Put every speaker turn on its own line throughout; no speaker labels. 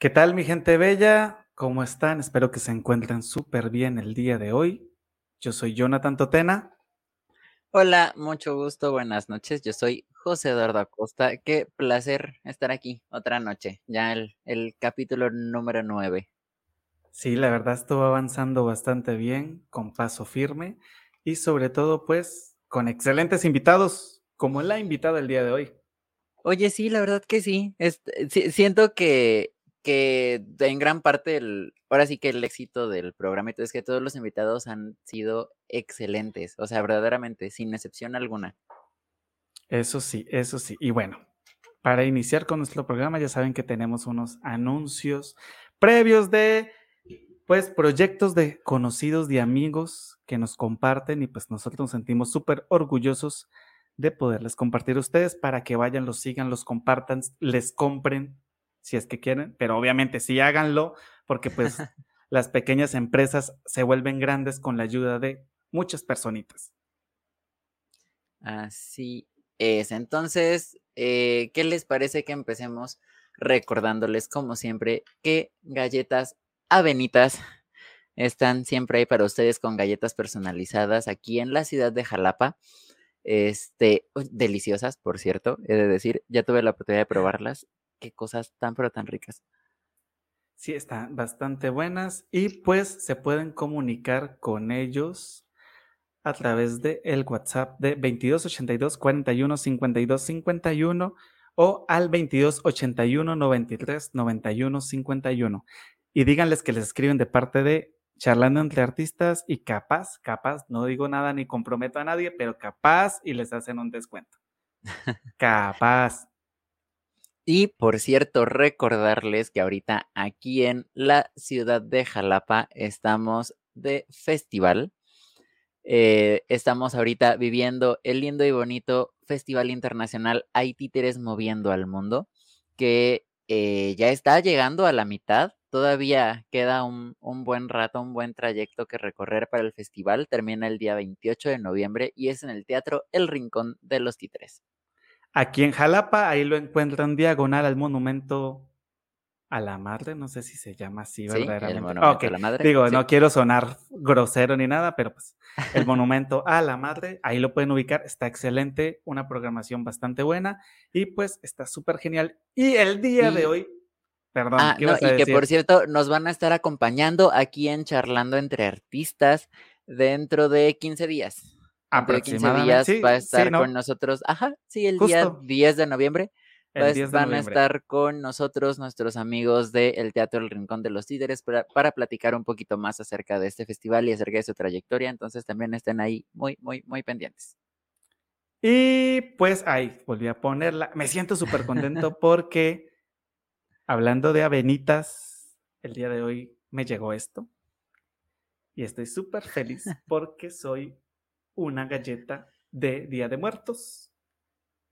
¿Qué tal mi gente bella? ¿Cómo están? Espero que se encuentren súper bien el día de hoy. Yo soy Jonathan Totena.
Hola, mucho gusto, buenas noches. Yo soy José Eduardo Acosta. Qué placer estar aquí otra noche, ya el, el capítulo número 9.
Sí, la verdad estuvo avanzando bastante bien, con paso firme y sobre todo pues con excelentes invitados, como la invitada el día de hoy.
Oye, sí, la verdad que sí. Este, siento que que en gran parte, el, ahora sí que el éxito del programa es que todos los invitados han sido excelentes, o sea, verdaderamente, sin excepción alguna.
Eso sí, eso sí. Y bueno, para iniciar con nuestro programa, ya saben que tenemos unos anuncios previos de, pues, proyectos de conocidos, de amigos que nos comparten y pues nosotros nos sentimos súper orgullosos de poderles compartir a ustedes para que vayan, los sigan, los compartan, les compren si es que quieren, pero obviamente sí háganlo, porque pues las pequeñas empresas se vuelven grandes con la ayuda de muchas personitas.
Así es. Entonces, eh, ¿qué les parece que empecemos recordándoles, como siempre, que galletas avenitas están siempre ahí para ustedes con galletas personalizadas aquí en la ciudad de Jalapa? Este, deliciosas, por cierto, he de decir, ya tuve la oportunidad de probarlas qué cosas tan pero tan ricas.
Sí, están bastante buenas y pues se pueden comunicar con ellos a través de el WhatsApp de 2282 41 52 51 o al 2281 93 91 51 y díganles que les escriben de parte de charlando entre artistas y capaz, capaz, no digo nada ni comprometo a nadie, pero capaz y les hacen un descuento. capaz.
Y por cierto, recordarles que ahorita aquí en la ciudad de Jalapa estamos de festival. Eh, estamos ahorita viviendo el lindo y bonito Festival Internacional Hay Títeres Moviendo al Mundo, que eh, ya está llegando a la mitad. Todavía queda un, un, buen rato, un buen trayecto que recorrer para el festival. Termina el día 28 de noviembre y es en el Teatro El Rincón de los Títeres.
Aquí en Jalapa, ahí lo encuentran diagonal al monumento a la madre, no sé si se llama así verdaderamente. a la madre. Digo, no quiero sonar grosero ni nada, pero pues el monumento a la madre, ahí lo pueden ubicar, está excelente, una programación bastante buena y pues está súper genial. Y el día de hoy, perdón,
ah, ¿qué no, y que por cierto nos van a estar acompañando aquí en Charlando entre Artistas dentro de 15 días. Aproximadamente. 15 días va a estar con nosotros. Ajá, sí, el día 10 de noviembre. Pues, van a estar con nosotros nuestros amigos del Teatro El Rincón de los Líderes para, para, platicar un poquito más acerca de este festival y acerca de su trayectoria. Entonces también estén ahí muy, muy, muy pendientes.
Y pues ahí volví a ponerla. Me siento súper contento porque hablando de avenitas, el día de hoy me llegó esto. Y estoy súper feliz porque soy una galleta de Día de Muertos.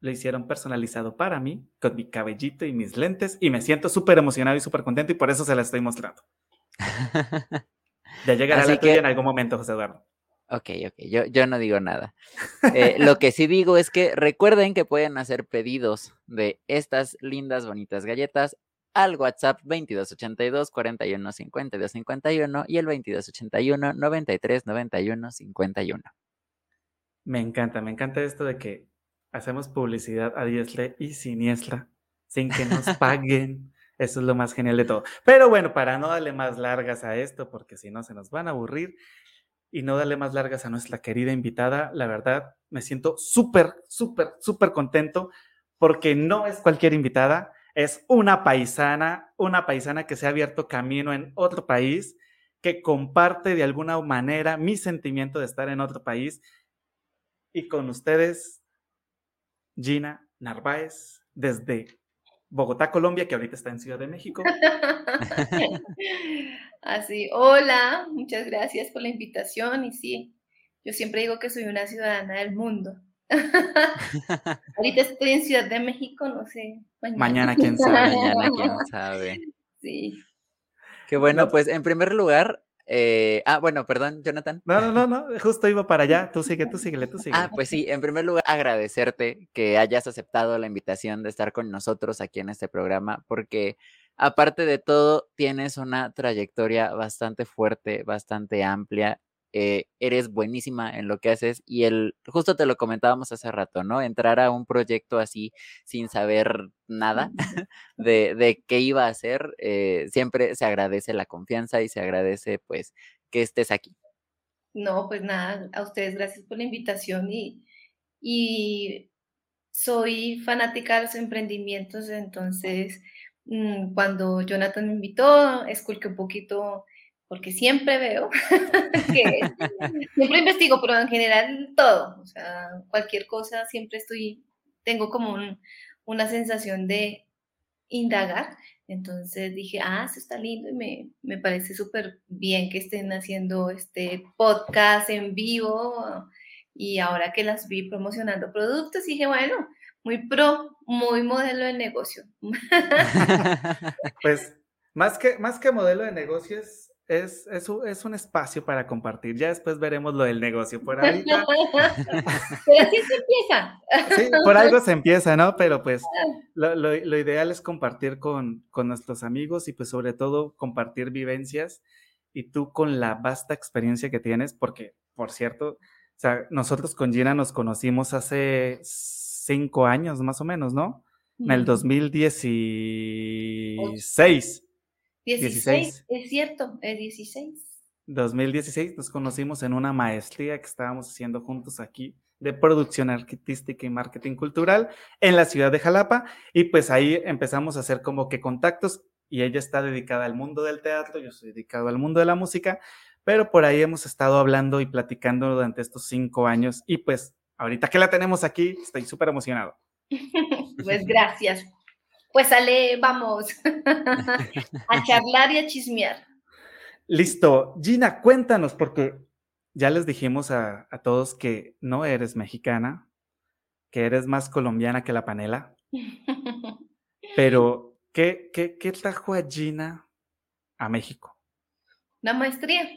Lo hicieron personalizado para mí, con mi cabellito y mis lentes, y me siento súper emocionado y súper contento, y por eso se la estoy mostrando. ya llegará la tuya en algún momento, José Eduardo.
Ok, ok, yo, yo no digo nada. Eh, lo que sí digo es que recuerden que pueden hacer pedidos de estas lindas, bonitas galletas al WhatsApp 2282 41 52 51 y el 2281 93 91 51.
Me encanta, me encanta esto de que hacemos publicidad a diestra y siniestra sin que nos paguen. Eso es lo más genial de todo. Pero bueno, para no darle más largas a esto, porque si no se nos van a aburrir, y no darle más largas a nuestra querida invitada, la verdad me siento súper, súper, súper contento porque no es cualquier invitada, es una paisana, una paisana que se ha abierto camino en otro país, que comparte de alguna manera mi sentimiento de estar en otro país y con ustedes, Gina Narváez, desde Bogotá, Colombia, que ahorita está en Ciudad de México.
Así, hola, muchas gracias por la invitación y sí, yo siempre digo que soy una ciudadana del mundo. ahorita estoy en Ciudad de México, no sé.
Mañana, quién sabe.
Mañana quién sabe. Sí. Qué bueno, pues en primer lugar, eh, ah, bueno, perdón, Jonathan.
No, no, no, no, justo iba para allá. Tú sigue, tú síguele, tú sigue.
Ah, pues sí, en primer lugar, agradecerte que hayas aceptado la invitación de estar con nosotros aquí en este programa, porque aparte de todo, tienes una trayectoria bastante fuerte, bastante amplia. Eh, eres buenísima en lo que haces y el, justo te lo comentábamos hace rato, ¿no? Entrar a un proyecto así sin saber nada de, de qué iba a hacer, eh, siempre se agradece la confianza y se agradece pues que estés aquí.
No, pues nada, a ustedes gracias por la invitación y, y soy fanática de los emprendimientos, entonces mm, cuando Jonathan me invitó, esculqué un poquito, porque siempre veo que siempre investigo, pero en general todo, o sea, cualquier cosa siempre estoy, tengo como una sensación de indagar. Entonces dije, ah, eso está lindo y me, me parece súper bien que estén haciendo este podcast en vivo y ahora que las vi promocionando productos, dije, bueno, muy pro, muy modelo de negocio.
pues más que, más que modelo de negocio es, es, es, un espacio para compartir. Ya después veremos lo del negocio. Por ahí.
Pero así se empieza.
Sí, por algo se empieza, ¿no? Pero pues lo, lo, lo ideal es compartir con, con nuestros amigos y pues sobre todo compartir vivencias y tú con la vasta experiencia que tienes, porque, por cierto, o sea, nosotros con Gina nos conocimos hace cinco años más o menos, ¿no? En el 2016.
16, es cierto, es 16.
2016 nos conocimos en una maestría que estábamos haciendo juntos aquí de producción artística y marketing cultural en la ciudad de Jalapa y pues ahí empezamos a hacer como que contactos y ella está dedicada al mundo del teatro, yo soy dedicado al mundo de la música pero por ahí hemos estado hablando y platicando durante estos cinco años y pues ahorita que la tenemos aquí, estoy súper emocionado.
pues gracias. Pues Ale, vamos a charlar y a chismear.
Listo. Gina, cuéntanos, porque ya les dijimos a, todos que no eres mexicana, que eres más colombiana que la panela. Pero, ¿qué, qué, qué trajo a Gina a México?
Una maestría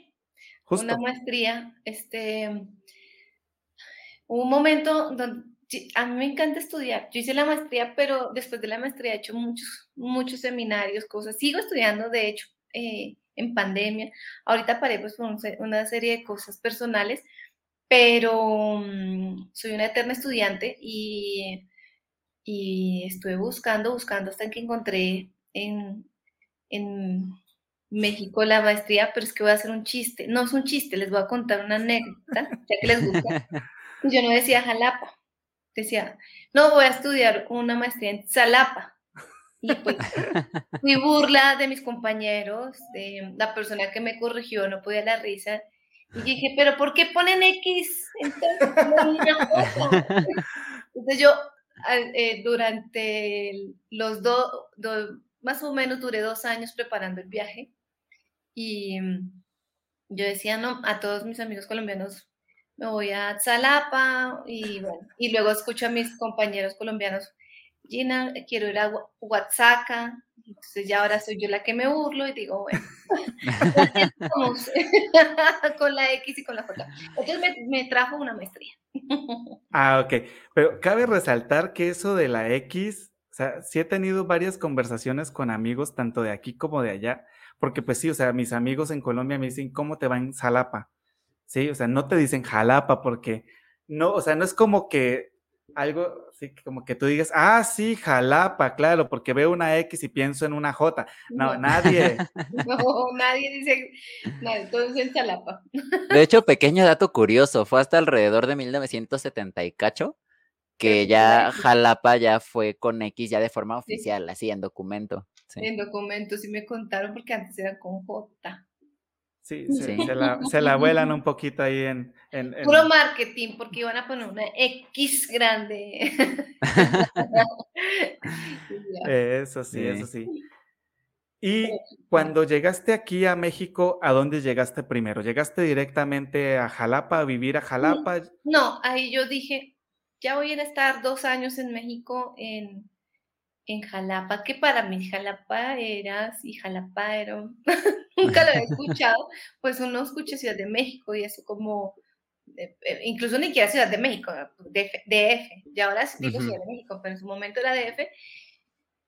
una maestría, este, un momento donde a mí me encanta estudiar. Yo hice la maestría, pero después de la maestría he hecho muchos, muchos seminarios, cosas. Sigo estudiando, de hecho, eh, en pandemia. Ahorita paré pues por una serie de cosas personales, pero mm, soy una eterna estudiante y, y estuve buscando, buscando hasta que encontré en, en México la maestría, pero es que voy a hacer un chiste. No es un chiste, les voy a contar una anécdota, ya que les gusta. Yo no decía Jalapa, decía, no, voy a estudiar una maestría en Salapa. Y pues fui burla de mis compañeros, de la persona que me corrigió, no podía la risa. Y dije, pero ¿por qué ponen X? Entonces, Entonces yo, eh, durante los dos, más o menos duré dos años preparando el viaje y mm, yo decía, no, a todos mis amigos colombianos me voy a Tzalapa y bueno, y luego escucho a mis compañeros colombianos, Gina, quiero ir a Oaxaca, entonces ya ahora soy yo la que me burlo y digo, bueno, con la X y con la J. Entonces me, me, trajo una maestría.
ah, ok, pero cabe resaltar que eso de la X, o sea, sí he tenido varias conversaciones con amigos, tanto de aquí como de allá, porque pues sí, o sea, mis amigos en Colombia me dicen, ¿cómo te va en Jalapa? Sí, o sea, no te dicen Jalapa porque no, o sea, no es como que algo, sí, como que tú digas, ah, sí, Jalapa, claro, porque veo una X y pienso en una J. No, nadie.
No, nadie dice, nadie, todos en Jalapa.
De hecho, pequeño dato curioso, fue hasta alrededor de 1970 y cacho que ya Jalapa ya fue con X ya de forma oficial, así en documento.
En documentos, sí me contaron porque antes era con J.
Sí, Se, la, se, la, vuelan un poquito ahí en,
Puro marketing, porque iban a poner una X grande.
eso sí, eso sí. Y cuando llegaste aquí a México, ¿a dónde llegaste primero? ¿Llegaste directamente a Jalapa, a vivir a Jalapa?
No, ahí yo dije, ya voy a estar dos años en México en en Jalapa, que para mí Jalapa era, sí, Jalapa era, nunca lo había escuchado, pues uno escucha Ciudad de México y eso como, eh, eh, incluso ni siquiera Ciudad de México, DF, y ahora digo Ciudad de México, pero en su momento era DF,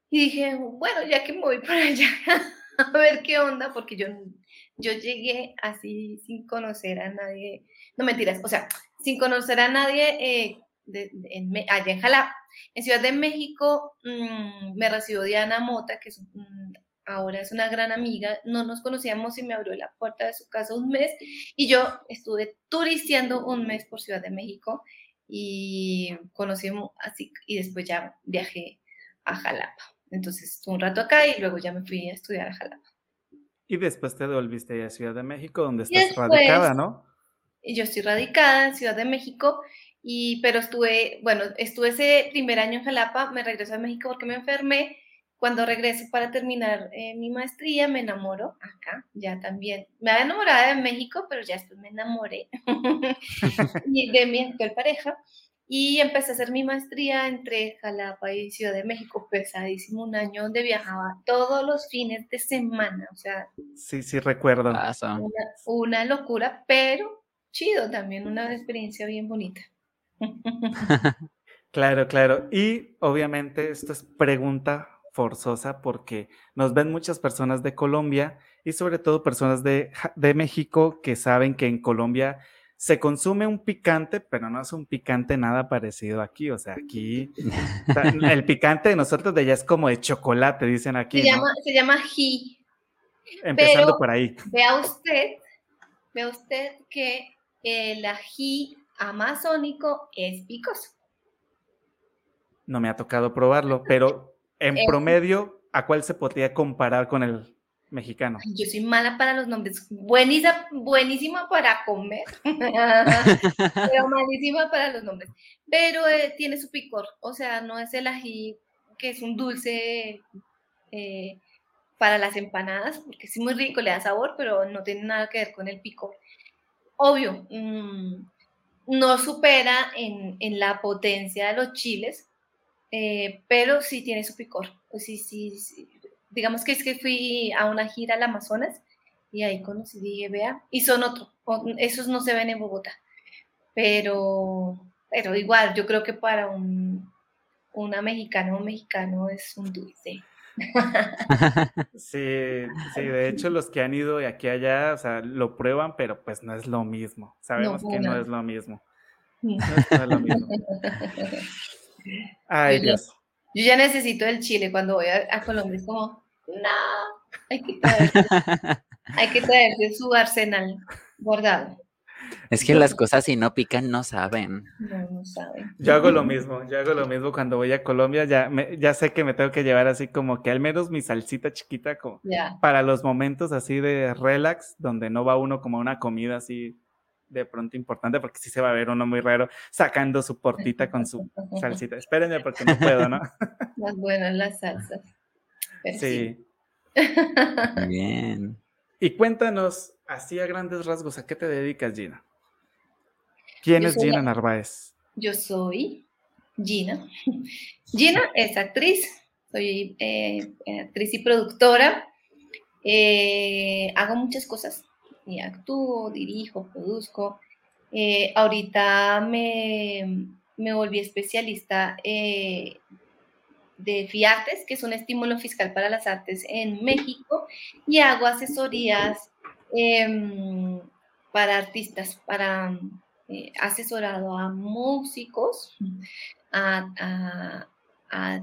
Y dije, bueno, ya que me voy para allá, a ver qué onda, porque yo, yo llegué así sin conocer a nadie, no mentiras, o sea, sin conocer a nadie eh, allá en Jalapa. En Ciudad de México mm, me recibió Diana Mota, que ahora es una gran amiga, no nos conocíamos y me abrió la puerta de su casa un mes y yo estuve turisteando un mes por Ciudad de México y conocí así y después ya viajé a Jalapa. Entonces estuve un rato acá y luego ya me fui a estudiar a Jalapa.
Y después te devolviste a Ciudad de México, donde estás radicada, ¿no?
Yo estoy radicada en Ciudad de México, y, pero estuve, bueno, estuve ese primer año en Jalapa, me regreso a México porque me enfermé. Cuando regreso para terminar eh, mi maestría, me enamoro acá, ya también. Me había enamorado de México, pero ya después me enamoré y de mi actual pareja. Y empecé a hacer mi maestría entre Jalapa y Ciudad de México, pesadísimo, un año donde viajaba todos los fines de semana, o sea.
Sí, sí, recuerdo.
Una, una locura, pero chido también, una experiencia bien bonita.
claro, claro. Y obviamente esto es pregunta forzosa porque nos ven muchas personas de Colombia y sobre todo personas de, de México que saben que en Colombia se consume un picante, pero no es un picante nada parecido aquí. O sea, aquí el picante de nosotros de allá es como de chocolate, dicen aquí.
Se, llama, se llama ají.
Empezando por ahí.
Vea usted, vea usted que el ají amazónico es picoso.
No me ha tocado probarlo, pero en promedio, ¿a cuál se podría comparar con el mexicano.
Yo soy mala para los nombres, buenísima, buenísima para comer, pero malísima para los nombres. Pero eh, tiene su picor, o sea, no es el ají que es un dulce eh, para las empanadas, porque es muy rico, le da sabor, pero no tiene nada que ver con el picor. Obvio, mm, no supera en, la potencia de los chiles, eh, pero sí tiene su picor. Pues sí, sí, sí, digamos que es que fui a una gira al Amazonas y ahí conocí, dije, vea, y son otros, esos no se ven en Bogotá, pero, pero igual, yo creo que para un, una mexicana o mexicano es un dulce.
Sí, sí, de hecho los que han ido de aquí a allá, o sea, lo prueban, pero pues no es lo mismo. Sabemos que no es lo mismo. No es lo mismo. Ay, Dios.
Yo ya necesito el chile cuando voy a, a Colombia, es como, no, hay que traerse, hay que traerse su arsenal guardado.
Es que las cosas si no pican no saben.
No, no saben.
Yo hago lo mismo, yo hago lo mismo cuando voy a Colombia, ya, ya sé que me tengo que llevar así como que al menos mi salsita chiquita como para los momentos así de relax, donde no va uno como a una comida así de pronto importante, porque sí se va a ver uno muy raro sacando su portita con su salsita. Espérenme porque no puedo, ¿no?
Más buenas las salsas
sí.
Bien.
Y cuéntanos, así a grandes rasgos, ¿a qué te dedicas, Gina? ¿Quién es Gina Narváez?
Yo soy Gina. Gina es actriz, soy eh, actriz y productora. Eh, hago muchas cosas. Y actúo, dirijo, produzco. Eh, ahorita me, me, volví especialista de FIARTES, que es un estímulo fiscal para las artes en México, y hago asesorías em, para artistas, para eh, asesorado a músicos, a,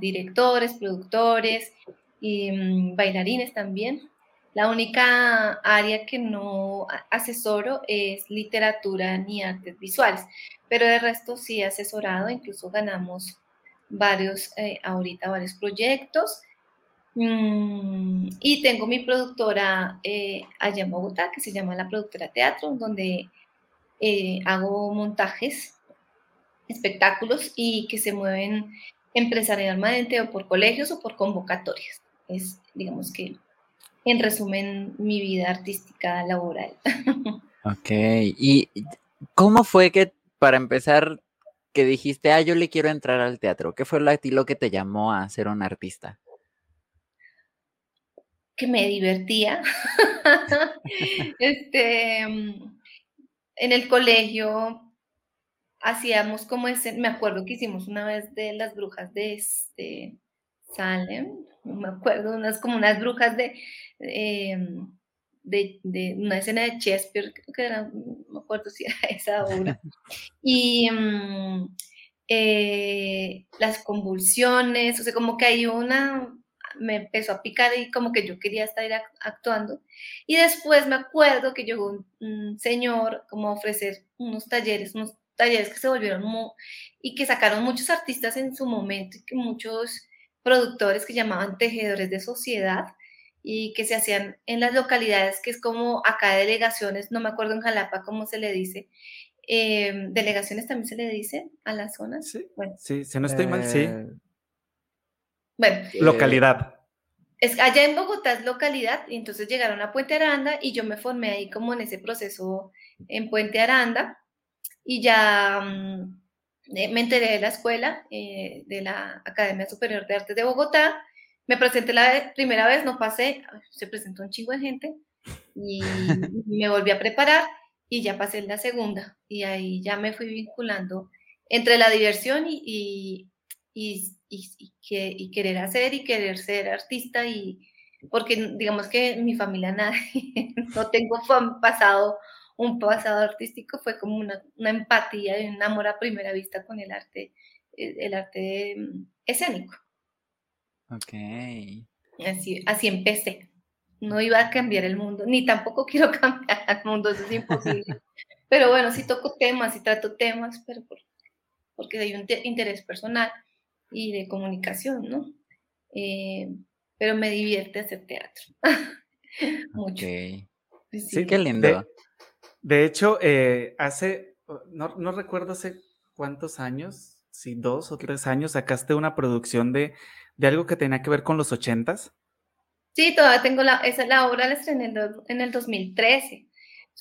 directores, productores y mm, bailarines también. La única área que no asesoro es literatura ni artes visuales, pero de resto sí asesorado, incluso ganamos varios, eh, ahorita varios proyectos. Mm, y tengo mi productora eh, allá en Bogotá, que se llama La Productora Teatro, donde eh, hago montajes, espectáculos y que se mueven empresarialmente o por colegios o por convocatorias. Es, digamos que, en resumen, mi vida artística laboral.
Ok, ¿y cómo fue que para empezar que dijiste, ah, yo le quiero entrar al teatro? ¿Qué fue lo, lo que te llamó a ser un artista?
Que me divertía. este, mm, en el colegio hacíamos como ese, me acuerdo que hicimos una vez de las brujas de este Salem, me acuerdo, unas como unas brujas de, em, de, una escena de Shakespeare, creo que era, no me acuerdo si era esa obra. Y mm, eh, las convulsiones, o sea, como que hay una, me empezó a picar y como que yo quería estar actuando. Y después me acuerdo que llegó un, señor como a ofrecer unos talleres, unos talleres que se volvieron y que sacaron muchos artistas en su momento y que muchos productores que llamaban tejedores de sociedad y que se hacían en las localidades, que es como acá delegaciones, no me acuerdo en Jalapa cómo se le dice, em, delegaciones también se le dice a las zonas.
Sí, bueno. sí si no estoy mal, sí. Eh,
bueno.
Localidad.
Es, allá en Bogotá es localidad, y entonces llegaron a Puente Aranda y yo me formé ahí como en ese proceso en Puente Aranda y ya mm, eh, me enteré de la escuela, eh, de la Academia Superior de Artes de Bogotá, me presenté la primera vez, no pasé, se presentó un chingo de gente y me volví a preparar y ya pasé en la segunda y ahí ya me fui vinculando entre la diversión y, y, y, y querer hacer y querer ser artista y porque digamos que mi familia nadie, no tengo pasado un pasado artístico, fue como una, una empatía y un amor a primera vista con el arte, eh, el, arte mm, escénico.
Ok.
Así, así empecé. No iba a cambiar el mundo, ni tampoco quiero cambiar el mundo, eso es imposible. pero bueno, sí toco temas y trato temas, pero porque hay un interés personal y de comunicación, ¿no? Eh, pero me divierte hacer teatro. Mucho.
Sí, qué lindo.
De hecho, eh, hace, no, no, recuerdo hace cuántos años, si dos o tres años, sacaste una producción de, de algo que tenía que ver con los ochentas.
Sí, todavía tengo la, esa la obra la estrené en el 2013.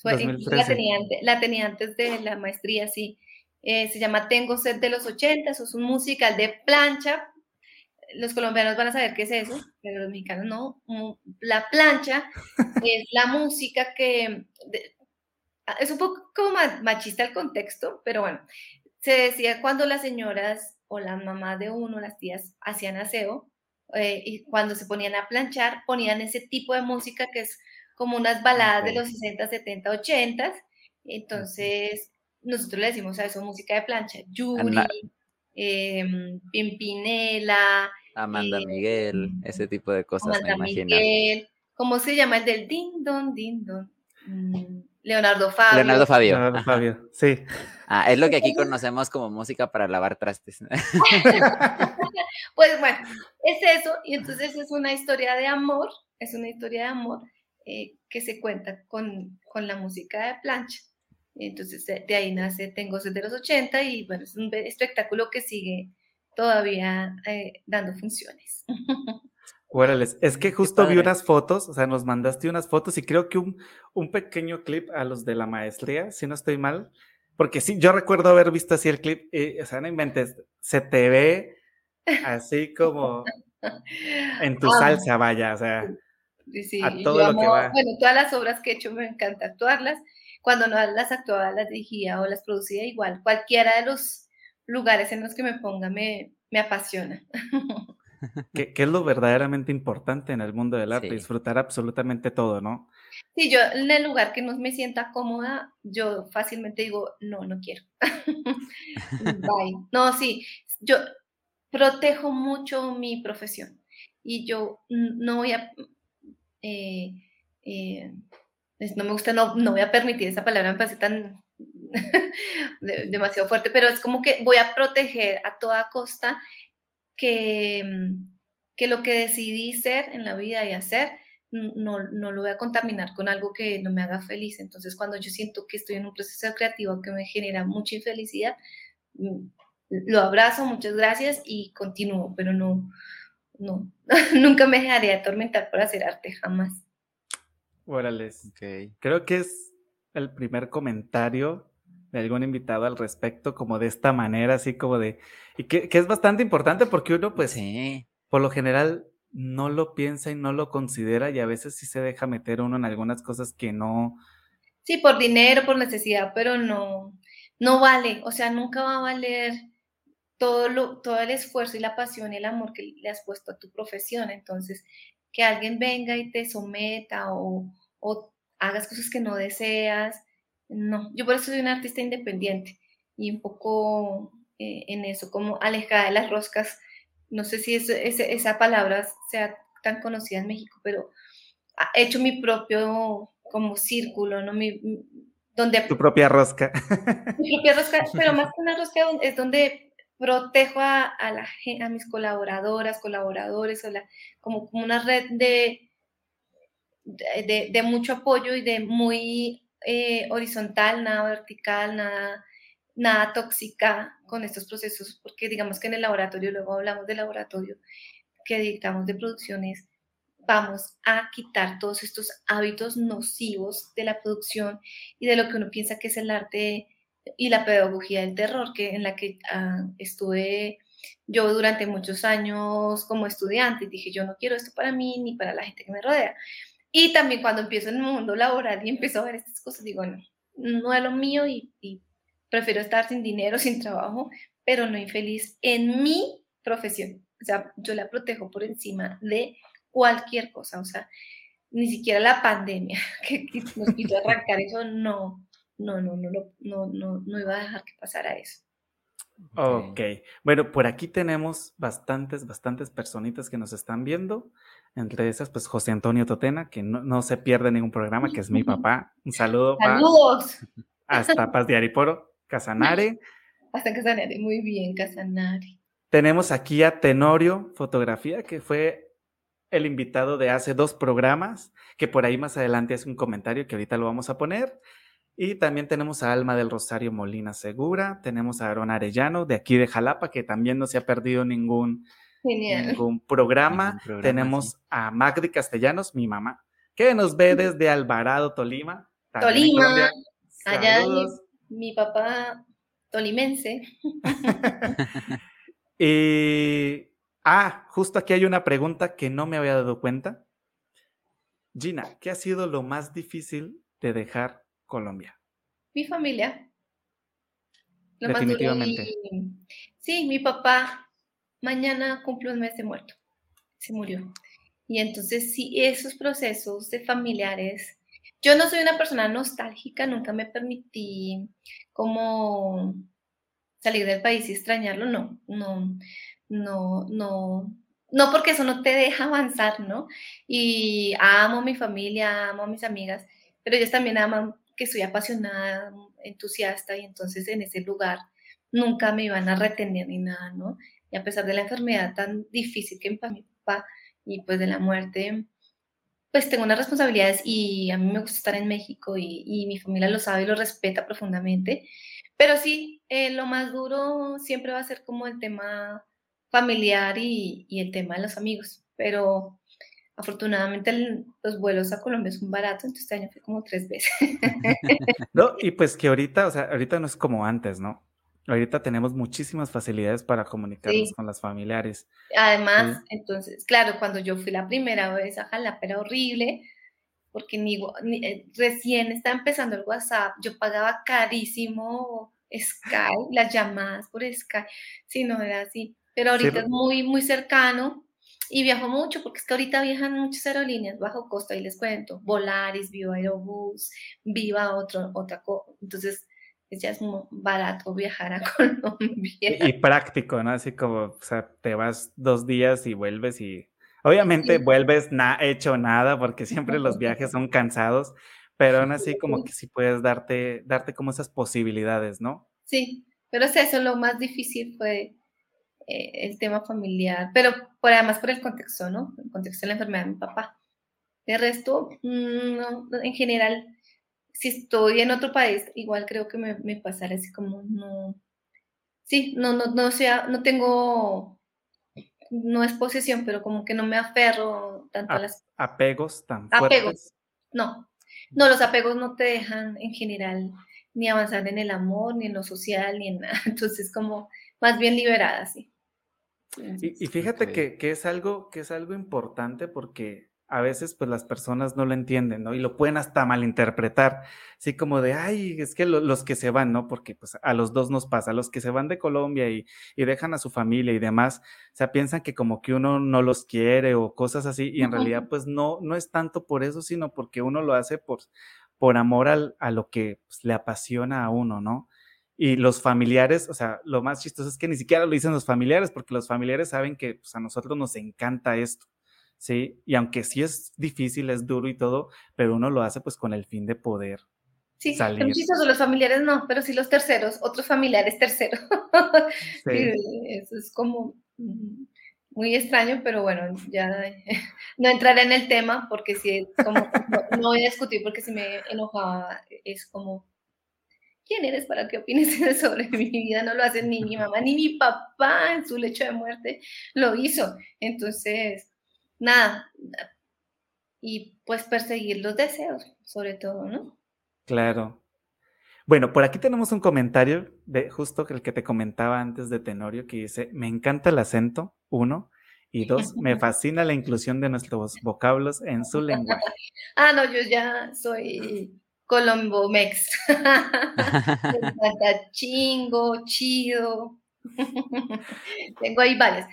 2013. La, tenía, la, tenía, antes de la maestría, sí. Eh, se llama Tengo sed de los ochentas, es un musical de plancha. Los colombianos van a saber qué es eso, pero los mexicanos no. La plancha es la música que Ah, es un poco como machista el contexto, pero bueno, se decía cuando las señoras o las mamás de uno, las tías, hacían aseo, eh, y cuando se ponían a planchar, ponían ese tipo de música que es como unas baladas de los 60, 70, 80. Entonces, nosotros le decimos a eso música de plancha. Yuri, em, Pimpinela.
Amanda eh, Miguel, ese tipo de cosas, Amanda me imagino. Miguel.
¿Cómo se llama el del din don, din don? Mm, Leonardo Fabio.
Leonardo Fabio.
Leonardo Fabio, sí.
Ah, es lo que aquí conocemos como música para lavar trastes.
pues bueno, es eso, y entonces es una historia de amor, es una historia de amor eh, que se cuenta con, con, la música de plancha. Entonces de ahí nace Tengo sed de los 80 y bueno, es un espectáculo que sigue todavía eh, dando funciones.
Órales, es que justo vi unas fotos, o sea, nos mandaste unas fotos y creo que un, un, pequeño clip a los de la maestría, si no estoy mal, porque sí, yo recuerdo haber visto así el clip, y, o sea, no inventes, se te ve así como en tu salsa, vaya, o sea,
a todo lo que va. Bueno, todas las obras que he hecho me encanta actuarlas, cuando no las actuaba, las dirigía o las producía igual, cualquiera de los lugares en los que me ponga me, me apasiona.
que, es lo verdaderamente importante en el mundo del arte, disfrutar absolutamente todo, ¿no?
Sí, yo en el lugar que no me sienta cómoda, yo fácilmente digo, no, no quiero. Bye. No, sí, yo protejo mucho mi profesión y yo no voy a... Eh, eh, no me gusta, no, no voy a permitir esa palabra, me parece tan demasiado fuerte, pero es como que voy a proteger a toda costa que, que lo que decidí ser en la vida y hacer, no, no, lo voy a contaminar con algo que no me haga feliz. Entonces, cuando yo siento que estoy en un proceso creativo que me genera mucha infelicidad, mm, lo abrazo, muchas gracias y continúo, pero no, no, nunca me dejaré atormentar por hacer arte, jamás.
Órales. Okay. Creo que es el primer comentario de algún invitado al respecto, como de esta manera, así como de, y que, es bastante importante porque uno, pues, por lo general no lo piensa y no lo considera y a veces sí se deja meter uno en algunas cosas que no.
Sí, por dinero, por necesidad, pero no, no vale, o sea, nunca va a valer todo, lo, todo el esfuerzo y la pasión y el amor que le has puesto a tu profesión. Entonces, que alguien venga y te someta o, o hagas cosas que no deseas, no. Yo por eso soy una artista independiente y un poco eh, en eso, como alejada de las roscas. No sé si esa palabra sea tan conocida en México, pero he hecho mi propio como círculo, ¿no? Mi, donde,
tu propia rosca.
Mi propia rosca, pero más que una rosca es donde protejo a, la, a mis colaboradoras, colaboradores, o la, como, como, una red de, de, de, mucho apoyo y de muy eh, horizontal, nada vertical, nada, nada tóxica con estos procesos, porque digamos que en el laboratorio, luego hablamos del laboratorio que dictamos de producciones, vamos a quitar todos estos hábitos nocivos de la producción y de lo que uno piensa que es el arte y la pedagogía del terror, que en la que ah, estuve yo durante muchos años como estudiante. Dije, yo no quiero esto para mí ni para la gente que me rodea. Y también cuando empiezo en el mundo laboral y empiezo a ver estas cosas, digo, no, no es lo mío y, y prefiero estar sin dinero, sin trabajo, pero no infeliz en mi profesión. O sea, yo la protejo por encima de cualquier cosa, o sea, ni siquiera la pandemia que nos quiso arrancar eso, no, no, no, no, no, no, no iba a dejar que pasara eso.
Ok, bueno, por aquí tenemos bastantes, bastantes personitas que nos están viendo. Entre esas, pues José Antonio Totena, que no, se pierde ningún programa, que es mi papá. Un saludo.
Saludos.
hasta Paz de Ariporo, Casanare.
Hasta Casanare, muy bien, Casanare.
Tenemos aquí a Tenorio Fotografía, que fue el invitado de hace dos programas, que por ahí más adelante es un comentario que ahorita lo vamos a poner. Y también tenemos a Alma del Rosario Molina Segura, tenemos a Aaron Arellano de aquí de Jalapa, que también no se ha perdido ningún, ningún programa. tenemos a Magdi Castellanos, mi mamá, que nos ve desde Alvarado, Tolima.
Tolima, allá mi, papá tolimense.
y Ah, justo aquí hay una pregunta que no me había dado cuenta. Gina, ¿qué ha sido lo más difícil de dejar Colombia?
Mi familia.
Definitivamente.
Sí, mi papá mañana cumple un mes de muerto. Se murió. Y entonces sí, esos procesos de familiares. Yo no soy una persona nostálgica, nunca me permití como salir del país y extrañarlo, no, no no, no, no porque eso no te deja avanzar, ¿no? Y amo a mi familia, amo a mis amigas, pero ellos también aman que soy apasionada, entusiasta y entonces en ese lugar nunca me iban a retener ni nada, ¿no? Y a pesar de la enfermedad tan difícil que mi papá y pues de la muerte, pues tengo unas responsabilidades y a mí me gusta estar en México y, y mi familia lo sabe y lo respeta profundamente. Pero sí, eh, lo más duro siempre va a ser como el tema familiar y, el tema de los amigos, pero afortunadamente los vuelos a Colombia son baratos, entonces este año fui como tres veces.
no, y pues que ahorita, o sea, ahorita no es como antes, ¿no? Ahorita tenemos muchísimas facilidades para comunicarnos con los familiares.
Además, entonces, claro, cuando yo fui la primera vez a Jalapa era horrible, porque ni, eh, recién estaba empezando el WhatsApp, yo pagaba carísimo Skype, las llamadas por Skype, si no era así pero ahorita es muy, muy cercano y viajo mucho porque es que ahorita viajan muchas aerolíneas bajo costo, ahí les cuento, Volaris, Viva Aerobús, Viva otro, otra cosa, entonces ya es muy barato viajar a Colombia.
Y, práctico, ¿no? Así como, o sea, te vas dos días y vuelves y obviamente vuelves na hecho nada porque siempre los viajes son cansados, pero aún así como que sí puedes darte, darte como esas posibilidades, ¿no?
Sí, pero es eso, lo más difícil fue eh, el tema familiar, pero por, además por el contexto, ¿no? El contexto de la enfermedad de mi papá. De resto, mm, no, en general, si estoy en otro país, igual creo que me, me pasará así como no. Sí, no, no, no sea, no tengo, no es posesión, pero como que no me aferro tanto a, las.
Apegos tan fuertes. Apegos,
no. No, los apegos no te dejan en general ni avanzar en el amor, ni en lo social, ni en nada. Entonces, como más bien liberada, sí.
Y, fíjate que, es algo, que es algo importante porque a veces pues las personas no lo entienden, ¿no? Y lo pueden hasta malinterpretar, así como de, ay, es que los que se van, ¿no? Porque pues a los dos nos pasa, los que se van de Colombia y, y, dejan a su familia y demás, o sea, piensan que como que uno no los quiere o cosas así, y en realidad pues no, no es tanto por eso, sino porque uno lo hace por, por amor al, a lo que pues, le apasiona a uno, ¿no? Y los familiares, o sea, lo más chistoso es que ni siquiera lo dicen los familiares, porque los familiares saben que pues, a nosotros nos encanta esto. ¿Sí? Y aunque sí es difícil, es duro y todo, pero uno lo hace pues con el fin de poder
sí, salir. los familiares no, pero sí los terceros, otros familiares terceros. Sí. Eso es como mm, muy extraño, pero bueno, ya no entraré en el tema porque si como, no, voy a discutir porque si me enojaba, es como, ¿quién eres para que opines sobre mi vida? No lo hacen ni mi mamá ni mi papá en su lecho de muerte lo hizo. Entonces, nada, y pues perseguir los deseos, sobre todo, ¿no?
Claro. Bueno, por aquí tenemos un comentario de justo el que te comentaba antes de Tenorio, que dice, me encanta el acento, uno, y dos, me fascina la inclusión de nuestros vocablos en su lenguaje.
ah, no, yo ya soy colombo-mex. chingo, chido. Tengo ahí varias,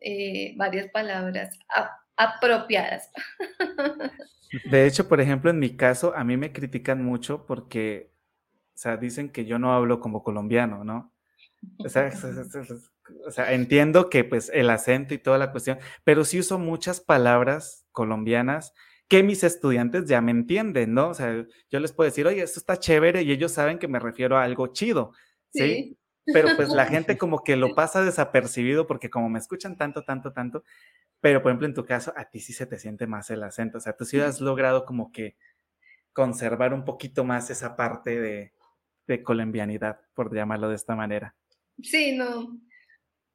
eh, varias palabras. Ah, apropiadas.
De hecho, por ejemplo, en mi caso, a mí me critican mucho porque, o sea, dicen que yo no hablo como colombiano, ¿no? O sea, o sea, entiendo que pues el acento y toda la cuestión, pero sí uso muchas palabras colombianas que mis estudiantes ya me entienden, ¿no? O sea, yo les puedo decir, oye, esto está chévere y ellos saben que me refiero a algo chido, ¿sí? ¿sí? Pero pues la gente como que lo pasa desapercibido porque como me escuchan tanto, tanto, tanto, pero, por ejemplo, en tu caso, a ti sí se te siente más el acento. O sea, tú sí has logrado como que conservar un poquito más esa parte de, de colombianidad, por llamarlo de esta manera.
Sí, no.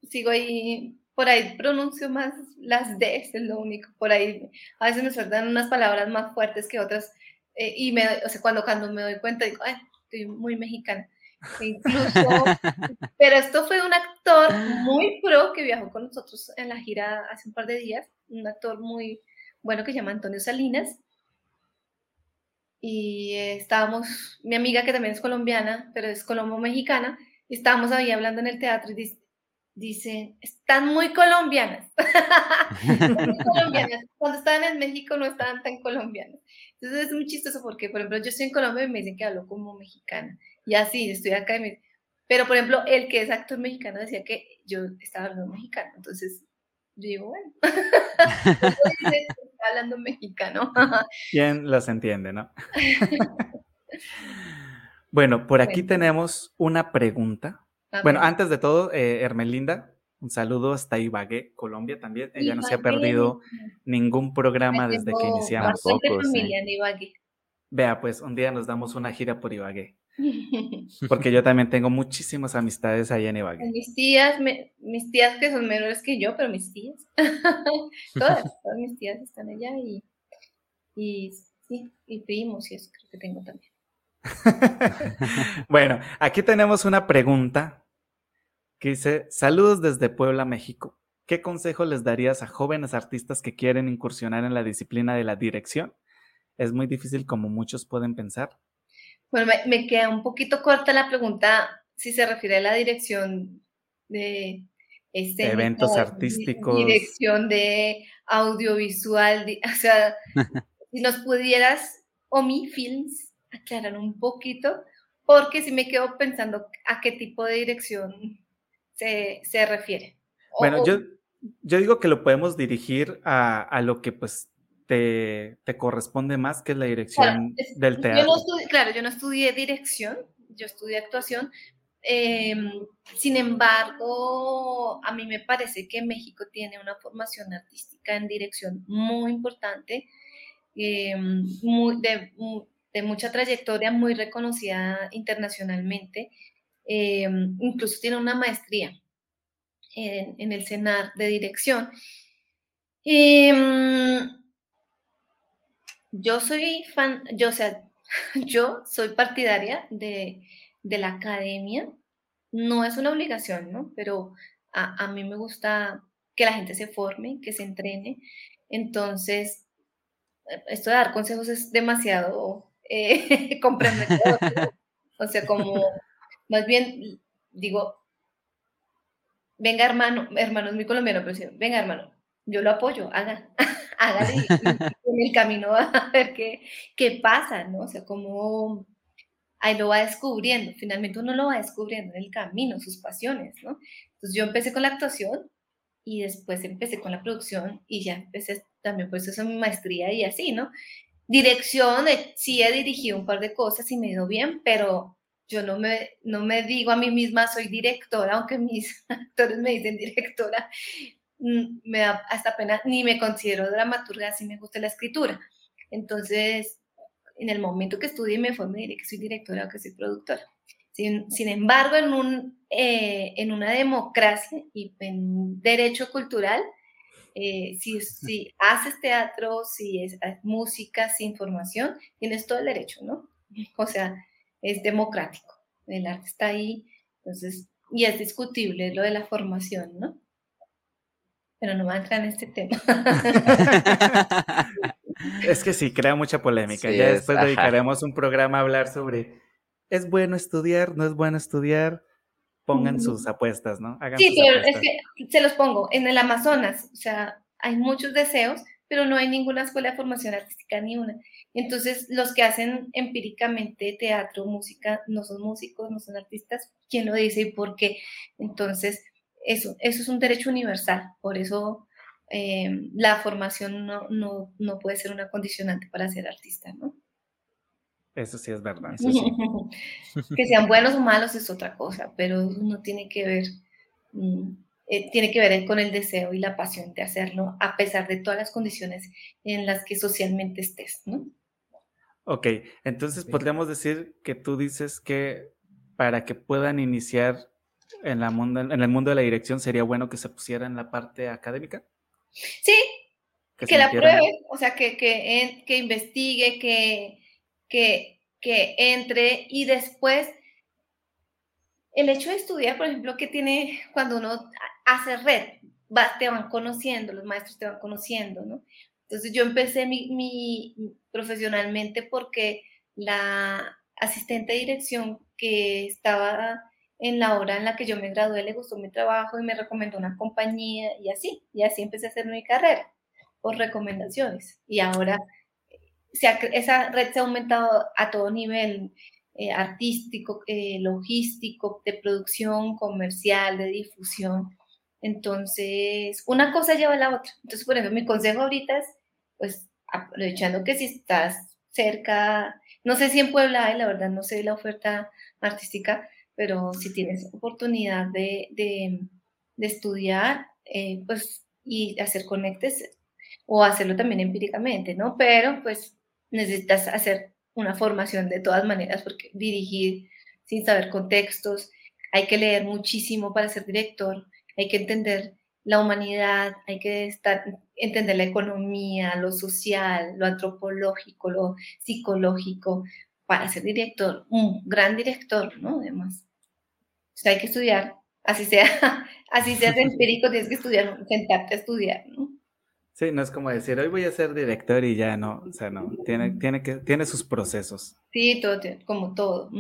Sigo ahí, por ahí pronuncio más las D, es lo único. Por ahí a veces me sueltan unas palabras más fuertes que otras. Eh, y me, o sea, cuando, cuando me doy cuenta, digo, ay, estoy muy mexicana. Incluso, pero esto fue un actor muy pro que viajó con nosotros en la gira hace un par de días, un actor muy bueno que se llama Antonio Salinas. Y estábamos, mi amiga que también es colombiana, pero es colombo-mexicana, y estábamos ahí hablando en el teatro y dice, dice están muy colombianas. muy colombianas. Cuando estaban en México no estaban tan colombianas. Entonces es muy chistoso porque, por ejemplo, yo estoy en Colombia y me dicen que hablo como mexicana. Y así, estoy acá. Y Pero, por ejemplo, el que es actor mexicano decía que yo estaba hablando mexicano. Entonces, yo digo, bueno, está hablando mexicano.
¿Quién los entiende, no? bueno, por aquí tenemos una pregunta. Bueno, antes de todo, eh, Hermelinda, un saludo hasta Ibagué, Colombia también. Ella no se ha perdido ningún programa desde que iniciamos.
familia en Ibagué.
Vea, pues un día nos damos una gira por Ibagué. Porque yo también tengo muchísimas amistades ahí en Ibagué.
Mis tías, mis tías que son menores que yo, pero mis tías. todas, todas mis tías están allá y, y sí, y primos y eso creo que tengo también.
bueno, aquí tenemos una pregunta que dice, saludos desde Puebla, México. ¿Qué consejo les darías a jóvenes artistas que quieren incursionar en la disciplina de la dirección? Es muy difícil como muchos pueden pensar.
Bueno, me, queda un poquito corta la pregunta si se refiere a la dirección de,
este, eventos artísticos.
Dirección de audiovisual, o sea, si nos pudieras, o mi films, aclarar un poquito, porque si me quedo pensando a qué tipo de dirección se, refiere.
Bueno, yo, yo digo que lo podemos dirigir a, lo que pues te, corresponde más, que la dirección del teatro.
claro, yo no estudié dirección, yo estudié actuación. Em, sin embargo, a mí me parece que México tiene una formación artística en dirección muy importante, em, muy, de, de, mucha trayectoria, muy reconocida internacionalmente. Em, incluso tiene una maestría en, el CENAR de dirección. Em, yo soy fan, yo, sea, yo soy partidaria de, la academia. No es una obligación, ¿no? Pero a, mí me gusta que la gente se forme, que se entrene. Entonces, esto de dar consejos es demasiado eh, o sea, como, más bien, digo, venga hermano, hermano es muy colombiano, pero sí, venga hermano, yo lo apoyo, haga, hágale en el camino a ver qué, qué pasa, ¿no? O sea, como ahí lo va descubriendo, finalmente uno lo va descubriendo en el camino, sus pasiones, ¿no? Entonces yo empecé con la actuación y después empecé con la producción y ya empecé también pues eso mi maestría y así, ¿no? Dirección, eh, sí he dirigido un par de cosas y me ido bien, pero yo no me, no me digo a mí misma soy directora, aunque mis actores me dicen directora, mm, me da hasta pena, ni me considero dramaturga, si me gusta la escritura. Entonces, en el momento que estudié me fue, me diré que soy directora o que soy productora. Sin, sin embargo, en, un, eh, en una democracia y en derecho cultural, eh, si, si, haces teatro, si es, música, si información, tienes todo el derecho, ¿no? O sea, es democrático. El arte está ahí, entonces, y es discutible lo de la formación, ¿no? Pero no va a entrar en este tema.
es que sí, crea mucha polémica. ya después dedicaremos un programa a hablar sobre ¿es bueno estudiar? ¿No es bueno estudiar? Pongan sus apuestas, ¿no?
sí, pero es que se los pongo en el Amazonas, o sea, hay muchos deseos, pero no hay ninguna escuela de formación artística ni una. Entonces, los que hacen empíricamente teatro, música, no son músicos, no son artistas, ¿quién lo dice y por qué? Entonces, eso, eso es un derecho universal, por eso eh, la formación no, no, no puede ser una condicionante para ser artista, ¿no?
Eso sí es verdad.
que sean buenos o malos es otra cosa, pero no tiene que ver, mm, eh, tiene que ver con el deseo y la pasión de hacerlo, a pesar de todas las condiciones en las que socialmente estés, ¿no?
Ok, entonces podríamos decir que tú dices que para que puedan iniciar en, la mundo, en el mundo de la dirección sería bueno que se pusiera en la parte académica.
Sí, que, la pruebe, o sea, que, que, que investigue, que, que, que entre y después el hecho de estudiar, por ejemplo, que tiene cuando uno hace red, te van conociendo, los maestros te van conociendo, ¿no? Entonces yo empecé mi, mi, profesionalmente porque la asistente de dirección que estaba en la hora en la que yo me gradué le gustó mi trabajo y me recomendó una compañía y así, y así empecé a hacer mi carrera por recomendaciones. Y ahora esa red se ha aumentado a todo nivel, eh, artístico, eh, logístico, de producción, comercial, de difusión. Entonces, una cosa lleva a la otra. Entonces, por ejemplo, mi consejo ahorita es, pues, aprovechando que si estás cerca, no sé si en Puebla hay, la verdad, no sé la oferta artística, pero si tienes oportunidad de, de, estudiar, eh, pues, y hacer conectes, o hacerlo también empíricamente, ¿no? Pero, pues, necesitas hacer una formación de todas maneras, porque dirigir sin saber contextos, hay que leer muchísimo para ser director, hay que entender la humanidad, hay que estar, entender la economía, lo social, lo antropológico, lo psicológico, para ser director, un gran director, ¿no? Además, o sea, hay que estudiar, así sea, así sea empírico, tienes que estudiar, sentarte a estudiar, ¿no?
Sí, no es como decir, hoy voy a ser director y ya no, o sea, no, tiene, tiene, que, tiene sus procesos.
Sí, todo, como todo.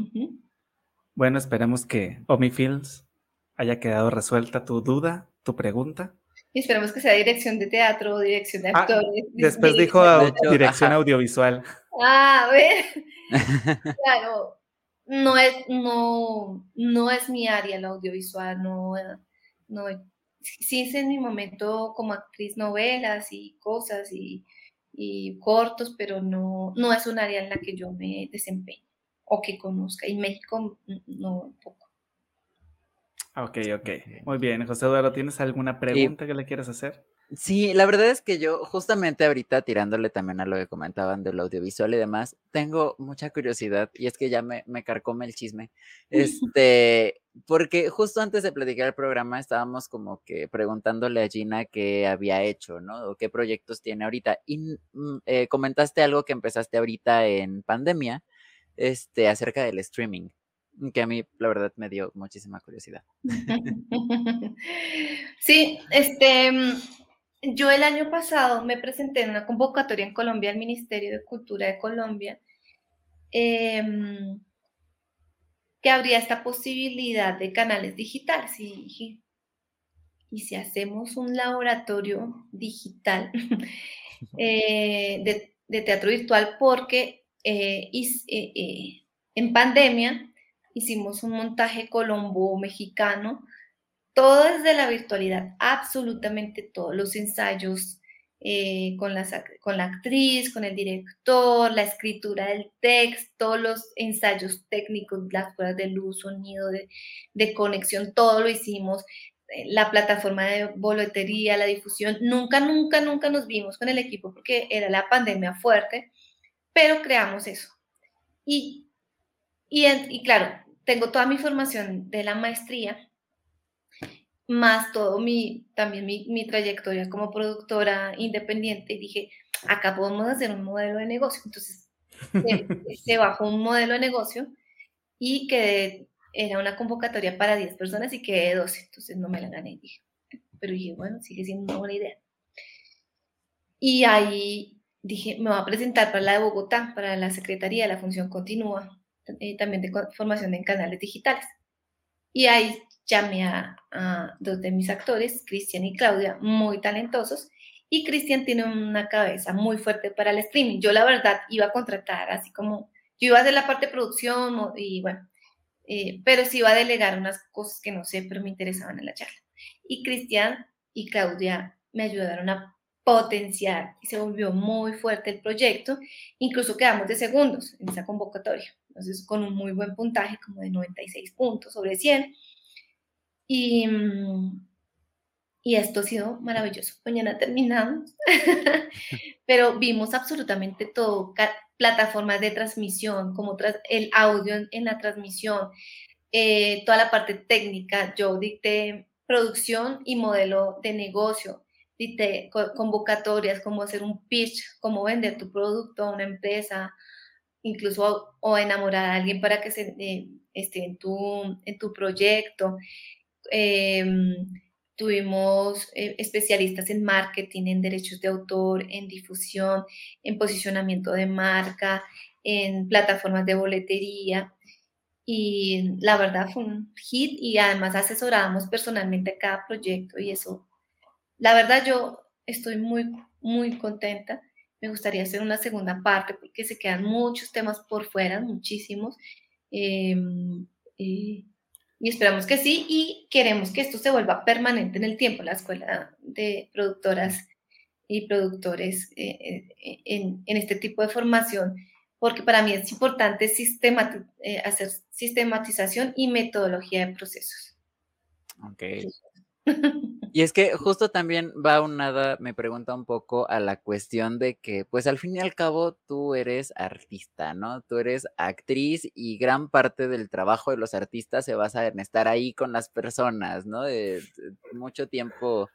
Bueno, esperemos que Omi Films haya quedado resuelta tu duda, tu pregunta.
Y esperemos que sea dirección de teatro o dirección de ah, actores.
después dijo dirección audiovisual.
Ah, a ver. claro, no es, no, no es mi área el audiovisual, no, no sí hice en mi momento como actriz novelas y cosas y, cortos, pero no, no es un área en la que yo me desempeño o que conozca. Y México no un poco.
Ok, ok. Muy bien. José Eduardo, ¿tienes alguna pregunta que le quieras hacer?
Sí, la verdad es que yo justamente ahorita tirándole también a lo que comentaban del audiovisual y demás, tengo mucha curiosidad y es que ya me, me carcome el chisme. Este, porque justo antes de platicar el programa estábamos como que preguntándole a Gina qué había hecho, ¿no? O qué proyectos tiene ahorita. Y mm, eh, comentaste algo que empezaste ahorita en pandemia, este, acerca del streaming que a mí la verdad me dio muchísima curiosidad.
Sí, este, yo el año pasado me presenté en una convocatoria en Colombia al Ministerio de Cultura de Colombia, em, que habría esta posibilidad de canales digitales. Y ¿y si hacemos un laboratorio digital eh, de, teatro virtual? Porque eh, eh, en pandemia hicimos un montaje colombo-mexicano todo desde la virtualidad, absolutamente todos los ensayos eh, con, la, con la actriz, con el director, la escritura del texto, los ensayos técnicos, las pruebas de luz, sonido, de, conexión, todo lo hicimos, eh, la plataforma de boletería, la difusión, nunca, nunca, nunca nos vimos con el equipo porque era la pandemia fuerte, pero creamos eso. Y, y, y claro, tengo toda mi formación de la maestría más todo mi, también mi, trayectoria como productora independiente y dije, acá podemos hacer un modelo de negocio. Entonces, se, bajó un modelo de negocio y que era una convocatoria para 10 personas y quedé 12, entonces no me la gané. Dije, pero dije, bueno, sigue siendo una buena idea. Y ahí dije, me voy a presentar para la de Bogotá, para la Secretaría de la Función Continua, eh, también de formación en canales digitales. Y ahí llamé a, dos de mis actores, Cristian y Claudia, muy talentosos, y Cristian tiene una cabeza muy fuerte para el streaming. Yo la verdad iba a contratar así como, yo iba a hacer la parte de producción y bueno, eh, pero sí iba a delegar unas cosas que no sé, pero me interesaban en la charla. Y Cristian y Claudia me ayudaron a potenciar y se volvió muy fuerte el proyecto. Incluso quedamos de segundos en esa convocatoria, entonces con un muy buen puntaje, como de 96 puntos sobre 100. Y, y esto ha sido maravilloso. Mañana terminamos, pero vimos absolutamente todo, plataformas de transmisión, como el audio en, la transmisión, eh, toda la parte técnica. Yo dicté producción y modelo de negocio, convocatorias, cómo hacer un pitch, cómo vender tu producto a una empresa, incluso o enamorar a alguien para que se, eh, esté en tu, en tu proyecto. Em, tuvimos eh, especialistas en marketing, en derechos de autor, en difusión, en posicionamiento de marca, en plataformas de boletería. Y la verdad fue un hit y además asesorábamos personalmente cada proyecto y eso, la verdad yo estoy muy, muy contenta. Me gustaría hacer una segunda parte porque se quedan muchos temas por fuera, muchísimos. Em, y esperamos que sí y queremos que esto se vuelva permanente en el tiempo, la escuela de productoras y productores eh, eh, en, este tipo de formación, porque para mí es importante eh, hacer sistematización y metodología de procesos.
Ok, y es que justo también va unada, me pregunta un poco a la cuestión de que, pues al fin y al cabo, tú eres artista, ¿no? Tú eres actriz y gran parte del trabajo de los artistas se basa en estar ahí con las personas, ¿no? De, mucho tiempo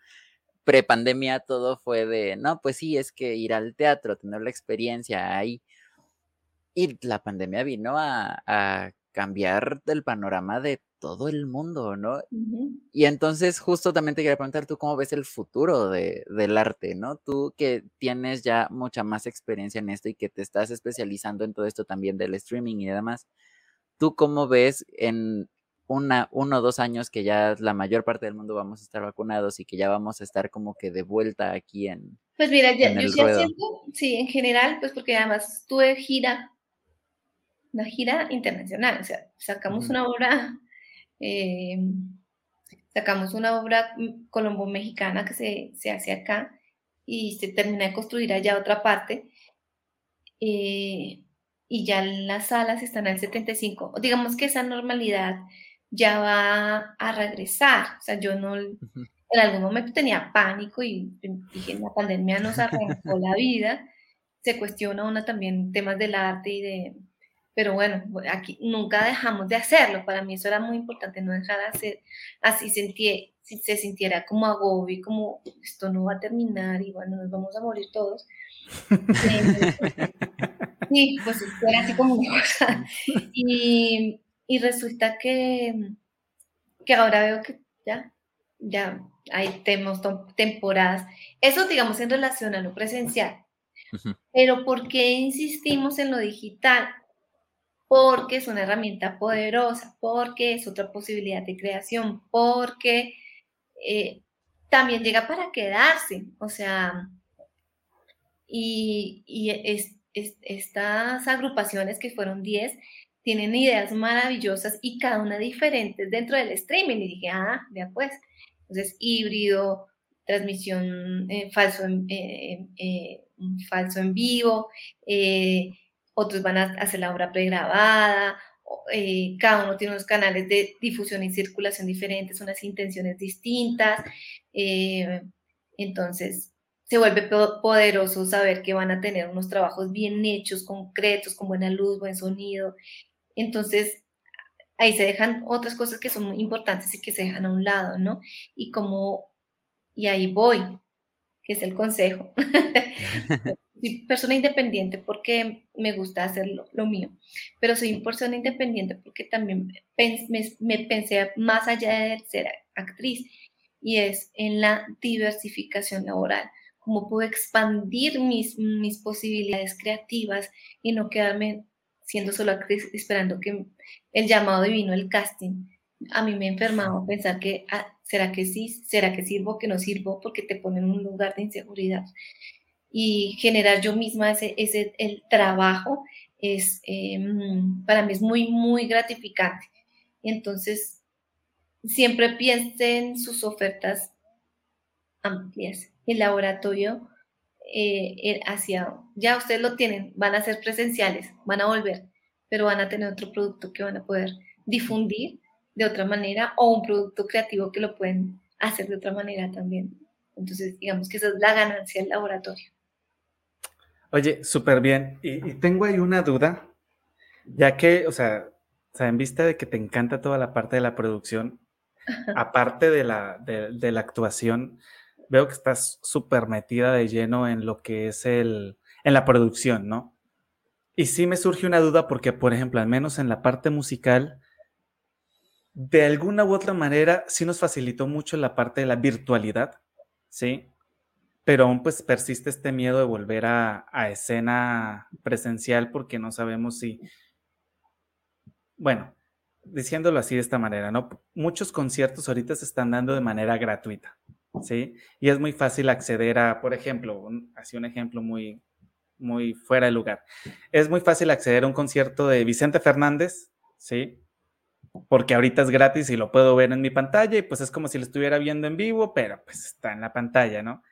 prepandemia todo fue de, no, pues sí, es que ir al teatro, tener la experiencia ahí. Y la pandemia vino a cambiar el panorama de todo el mundo, ¿no? Y entonces justo también te quería preguntar, ¿tú cómo ves el futuro de, del arte, ¿no? Tú que tienes ya mucha más experiencia en esto y que te estás especializando en todo esto también del streaming y demás, ¿tú cómo ves en una, uno o dos años que ya la mayor parte del mundo vamos a estar vacunados y que ya vamos a estar como que de vuelta aquí en...
Pues mira, ya, yo sí siento, sí, en general, pues porque además tuve gira, una gira internacional, o sea, sacamos una obra eh, sacamos una obra colombo-mexicana que se, hace acá y se termina de construir allá otra parte. Eh, y ya las salas están al 75. Digamos que esa normalidad ya va a regresar. O sea, yo no, en algún momento tenía pánico y dije, la pandemia nos arrancó la vida. Se cuestiona una también temas del arte y de, pero bueno, aquí nunca dejamos de hacerlo. Para mí eso era muy importante, no dejar de hacer, así sentí, si se sintiera como agobio, como esto no va a terminar y bueno, nos vamos a morir todos. sí, pues era así como una cosa. Y, y resulta que, que ahora veo que ya, ya hay temas, temporadas. Eso, digamos, en relación a lo presencial. Pero ¿por qué insistimos en lo digital? Porque es una herramienta poderosa, porque es otra posibilidad de creación, porque eh, también llega para quedarse. O sea, y, estas agrupaciones que fueron 10 tienen ideas maravillosas y cada una diferente dentro del streaming. Y dije, ah, ya pues, entonces híbrido, transmisión eh, falso, en, eh, falso en vivo, otros van a hacer la obra pregrabada, cada uno tiene unos canales de difusión y circulación diferentes, unas intenciones distintas. entonces, se vuelve poderoso saber que van a tener unos trabajos bien hechos, concretos, con buena luz, buen sonido. Entonces, ahí se dejan otras cosas que son muy importantes y que se dejan a un lado, ¿no? Y como, y ahí voy, que es el consejo. soy persona independiente porque me gusta hacer lo, mío, pero soy persona independiente porque también me, pensé más allá de ser actriz y es en la diversificación laboral, cómo puedo expandir mis, mis posibilidades creativas y no quedarme siendo solo actriz esperando que el llamado divino, el casting, a mí me ha enfermado pensar que, ¿será que sí? ¿Será que sirvo? ¿Que no sirvo? Porque te pone en un lugar de inseguridad. Y generar yo misma ese, ese el trabajo es, em, para mí es muy, muy gratificante. Entonces, siempre piensen sus ofertas amplias. El laboratorio eh, hacia, ya ustedes lo tienen, van a ser presenciales, van a volver, pero van a tener otro producto que van a poder difundir de otra manera o un producto creativo que lo pueden hacer de otra manera también. Entonces, digamos que esa es la ganancia del laboratorio.
Oye, súper bien. Y, tengo ahí una duda, ya que, o sea, en vista de que te encanta toda la parte de la producción, aparte de la, de la actuación, veo que estás súper metida de lleno en lo que es el, en la producción, ¿no? Y sí me surge una duda porque, por ejemplo, al menos en la parte musical, de alguna u otra manera sí nos facilitó mucho la parte de la virtualidad, ¿sí? Pero aún pues persiste este miedo de volver a, escena presencial porque no sabemos si, bueno, diciéndolo así de esta manera, ¿no? Muchos conciertos ahorita se están dando de manera gratuita, ¿sí? Y es muy fácil acceder a, por ejemplo, así un ejemplo muy, muy fuera de lugar. Es muy fácil acceder a un concierto de Vicente Fernández, ¿sí? Porque ahorita es gratis y lo puedo ver en mi pantalla y pues es como si lo estuviera viendo en vivo, pero pues está en la pantalla, ¿no?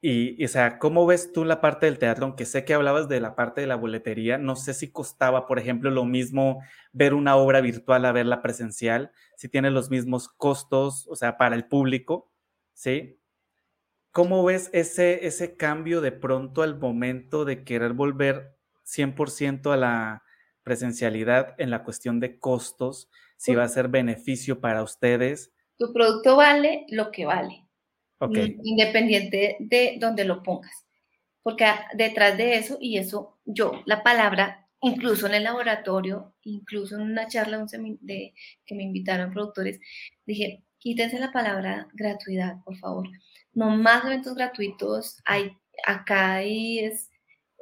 Y, o sea, ¿cómo ves tú la parte del teatro? Aunque sé que hablabas de la parte de la boletería, no sé si costaba, por ejemplo, lo mismo ver una obra virtual a verla presencial, si tiene los mismos costos, o sea, para el público, ¿sí? ¿Cómo ves ese, ese cambio de pronto al momento de querer volver 100% a la presencialidad en la cuestión de costos? Si va a ser beneficio para ustedes.
Tu producto vale lo que vale, independiente de donde lo pongas. Porque detrás de eso, y eso yo, la palabra, incluso en el laboratorio, incluso en una charla de, que me invitaron productores, dije, quítense la palabra gratuidad, por favor. No más eventos gratuitos. Hay, acá hay es,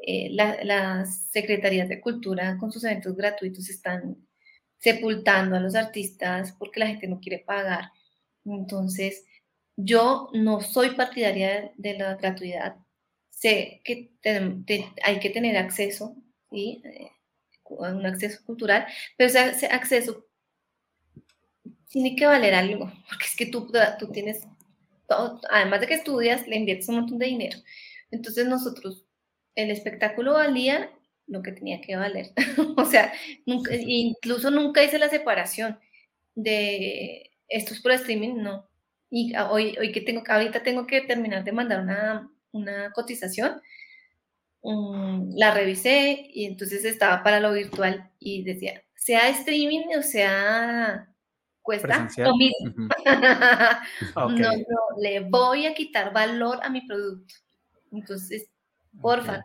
eh, las secretarías de cultura con sus eventos gratuitos están sepultando a los artistas porque la gente no quiere pagar. Entonces, yo no soy partidaria de la gratuidad. Sé que hay que tener acceso, ¿sí? Eh, un acceso cultural, pero ese acceso tiene que valer algo, porque es que tú, tú tienes, todo, además de que estudias, le inviertes un montón de dinero. Entonces nosotros, el espectáculo valía lo que tenía que valer. o sea, nunca, incluso nunca hice la separación de estos por streaming, no. Y hoy, hoy que tengo, ahorita tengo que terminar de mandar una, una cotización, mm, la revisé y entonces estaba para lo virtual y decía, sea streaming o sea cuesta lo mismo. no, no, le voy a quitar valor a mi producto. Entonces, porfa,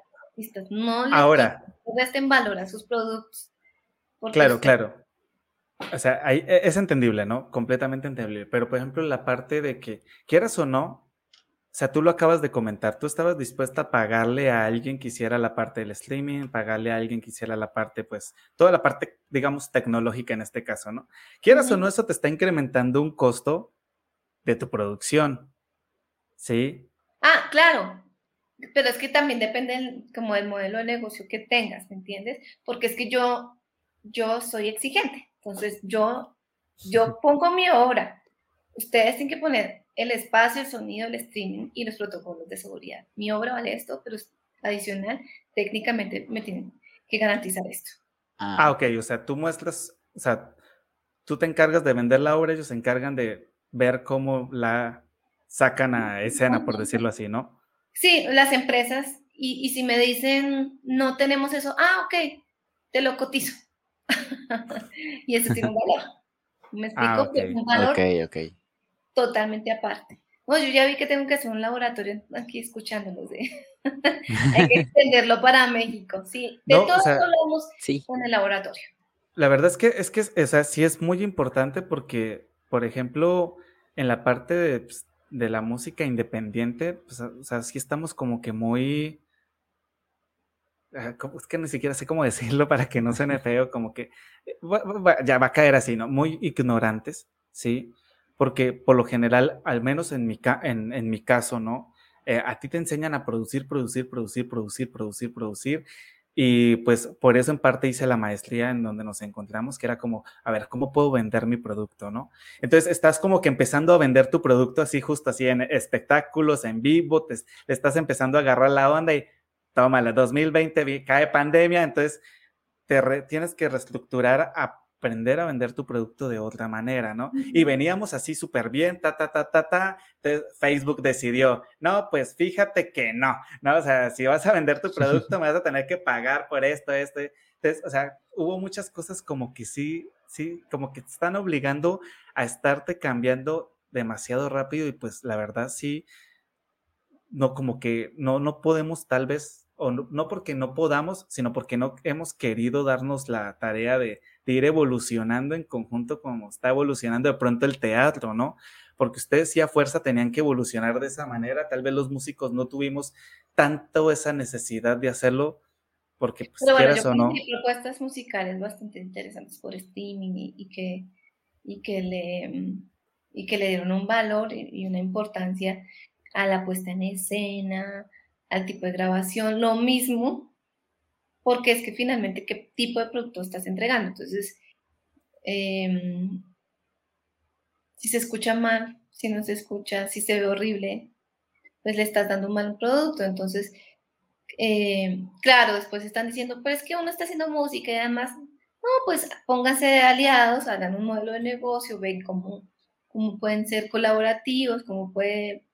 no le
Ahora,
resten valor a sus productos.
Claro, claro. O sea, e, es entendible, ¿no? Completamente entendible. Pero, por ejemplo, la parte de que, quieras o no, o sea, tú lo acabas de comentar, tú estabas dispuesta a pagarle a alguien que hiciera la parte del streaming, pagarle a alguien que hiciera la parte, pues, toda la parte, digamos, tecnológica en este caso, ¿no? Quieras o no, eso te está incrementando un costo de tu producción, ¿sí?
Ah, claro, pero es que también depende como del modelo de negocio que tengas, ¿me entiendes? Porque es que yo, yo soy exigente, entonces yo, yo pongo mi obra, ustedes tienen que poner el espacio, el sonido, el streaming y los protocolos de seguridad. Mi obra vale esto, pero adicional, técnicamente me tienen que garantizar esto.
Ah. ah, ok, o sea, tú muestras, o sea, tú te encargas de vender la obra, ellos se encargan de ver cómo la sacan a escena, por decirlo así, ¿no?
Sí, las empresas, y, si me dicen, no tenemos eso, ah, ok, te lo cotizo. y eso tiene un valor. ¿Me ah, explico? Un valor
ok, ok
totalmente aparte. Bueno, yo ya vi que tengo que hacer un laboratorio aquí escuchándolos. ¿eh? Hay que extenderlo para México, sí. De todo hablamos con el laboratorio.
La verdad es que, es que o sea, sí es muy importante porque, por ejemplo, en la parte de, pues, de la música independiente, pues, o sea, sí estamos como que muy... Ah, es que ni siquiera sé cómo decirlo para que no suene feo, como que eh, ya va a caer así, ¿no? Muy ignorantes, ¿sí? porque por lo general, al menos en mi, en, en mi caso, ¿no? Eh, a ti te enseñan a producir, producir, producir, producir, producir, producir. Y pues por eso en parte hice la maestría en donde nos encontramos, que era como, a ver, ¿cómo puedo vender mi producto, no? Entonces estás como que empezando a vender tu producto así, justo así en espectáculos, en vivo, te, estás empezando a agarrar la onda y toma, la 2020 cae pandemia, entonces te tienes que reestructurar a aprender a vender tu producto de otra manera, ¿no? Y veníamos así súper bien, ta, ta, ta, ta, ta. Facebook decidió, no, pues fíjate que no, ¿no? O sea, si vas a vender tu producto, me vas a tener que pagar por esto, esto. Entonces, o sea, hubo muchas cosas como que sí, sí, como que te están obligando a estarte cambiando demasiado rápido y pues la verdad sí, no, como que no, no podemos tal vez, o no porque no podamos, sino porque no hemos querido darnos la tarea de de ir evolucionando en conjunto como está evolucionando de pronto el teatro, ¿no? Porque ustedes sí a fuerza tenían que evolucionar de esa manera, tal vez los músicos no tuvimos tanto esa necesidad de hacerlo, porque pues
Pero bueno, yo o no. propuestas musicales bastante interesantes por streaming y, que, y, que le, y que le dieron un valor y una importancia a la puesta en escena, al tipo de grabación, lo mismo porque es que finalmente qué tipo de producto estás entregando. Entonces, em, si se escucha mal, si no se escucha, si se ve horrible, pues le estás dando un mal producto. Entonces, em, claro, después están diciendo, pero es que uno está haciendo música y además, no, pues pónganse de aliados, hagan un modelo de negocio, ven cómo, cómo pueden ser colaborativos, cómo puede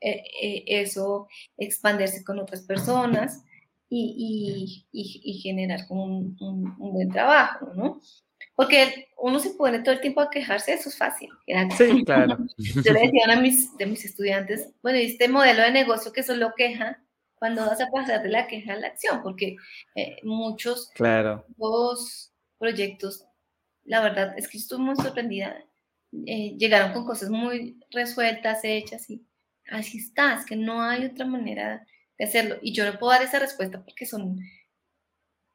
eh, eh, eso expandirse con otras personas y, y, generar un, un, buen trabajo, ¿no? Porque uno se pone todo el tiempo a quejarse, eso es fácil.
Sí, claro.
Yo le decía a mis, de mis estudiantes, bueno, este modelo de negocio que solo queja, cuando vas a pasar de la queja a la acción? Porque eh, muchos
claro.
proyectos, la verdad es que estuve muy sorprendida, eh, llegaron con cosas muy resueltas, hechas y así está, es que no hay otra manera de hacerlo. Y yo no puedo dar esa respuesta porque son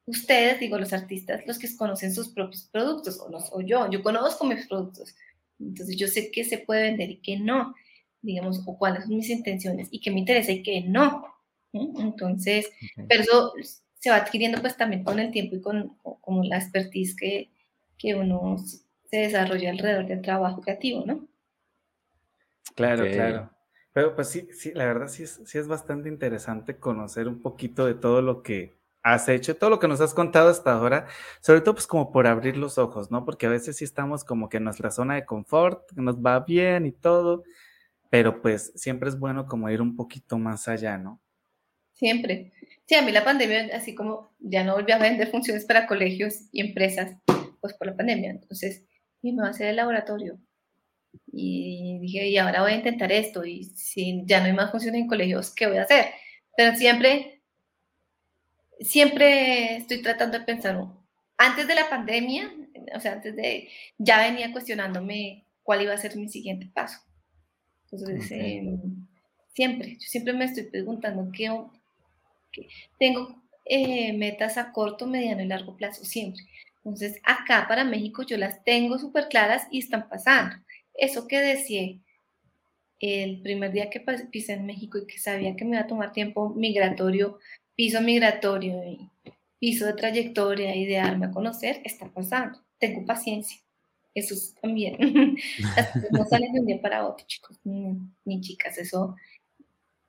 ustedes, digo, los artistas, los que conocen sus propios productos, o, o yo, yo conozco mis productos. Entonces yo sé qué se puede vender y qué no, digamos, o cuáles son mis intenciones y qué me interesa y qué no. Entonces, pero eso se va adquiriendo pues también con el tiempo y con como la expertise que, que uno se desarrolla alrededor del trabajo creativo, ¿no?
Claro, claro. Pero pues sí, sí, la verdad sí es, sí es bastante interesante conocer un poquito de todo lo que has hecho, todo lo que nos has contado hasta ahora, sobre todo pues como por abrir los ojos, ¿no? Porque a veces sí estamos como que en nuestra zona de confort, nos va bien y todo, pero pues siempre es bueno como ir un poquito más allá, ¿no?
Siempre. Sí, a mí la pandemia, así como ya no volví a vender funciones para colegios y empresas, pues por la pandemia, entonces, y me va a hacer el laboratorio, y dije, y ahora voy a intentar esto, y si ya no hay más funciones en colegios, ¿qué voy a hacer? Pero siempre, siempre estoy tratando de pensar antes de la pandemia, o sea, antes de, ya venía cuestionándome cuál iba a ser mi siguiente paso. Entonces, em, siempre, yo siempre me estoy preguntando qué, tengo eh, metas a corto, mediano y largo plazo, siempre. Entonces, acá para México yo las tengo súper claras y están pasando. Eso que decía el primer día que pisé en México y que sabía que me iba a tomar tiempo migratorio, piso migratorio y piso de trayectoria y de darme a conocer, está pasando. Tengo paciencia. Eso también. no salen de un día para otro, chicos ni, chicas. Eso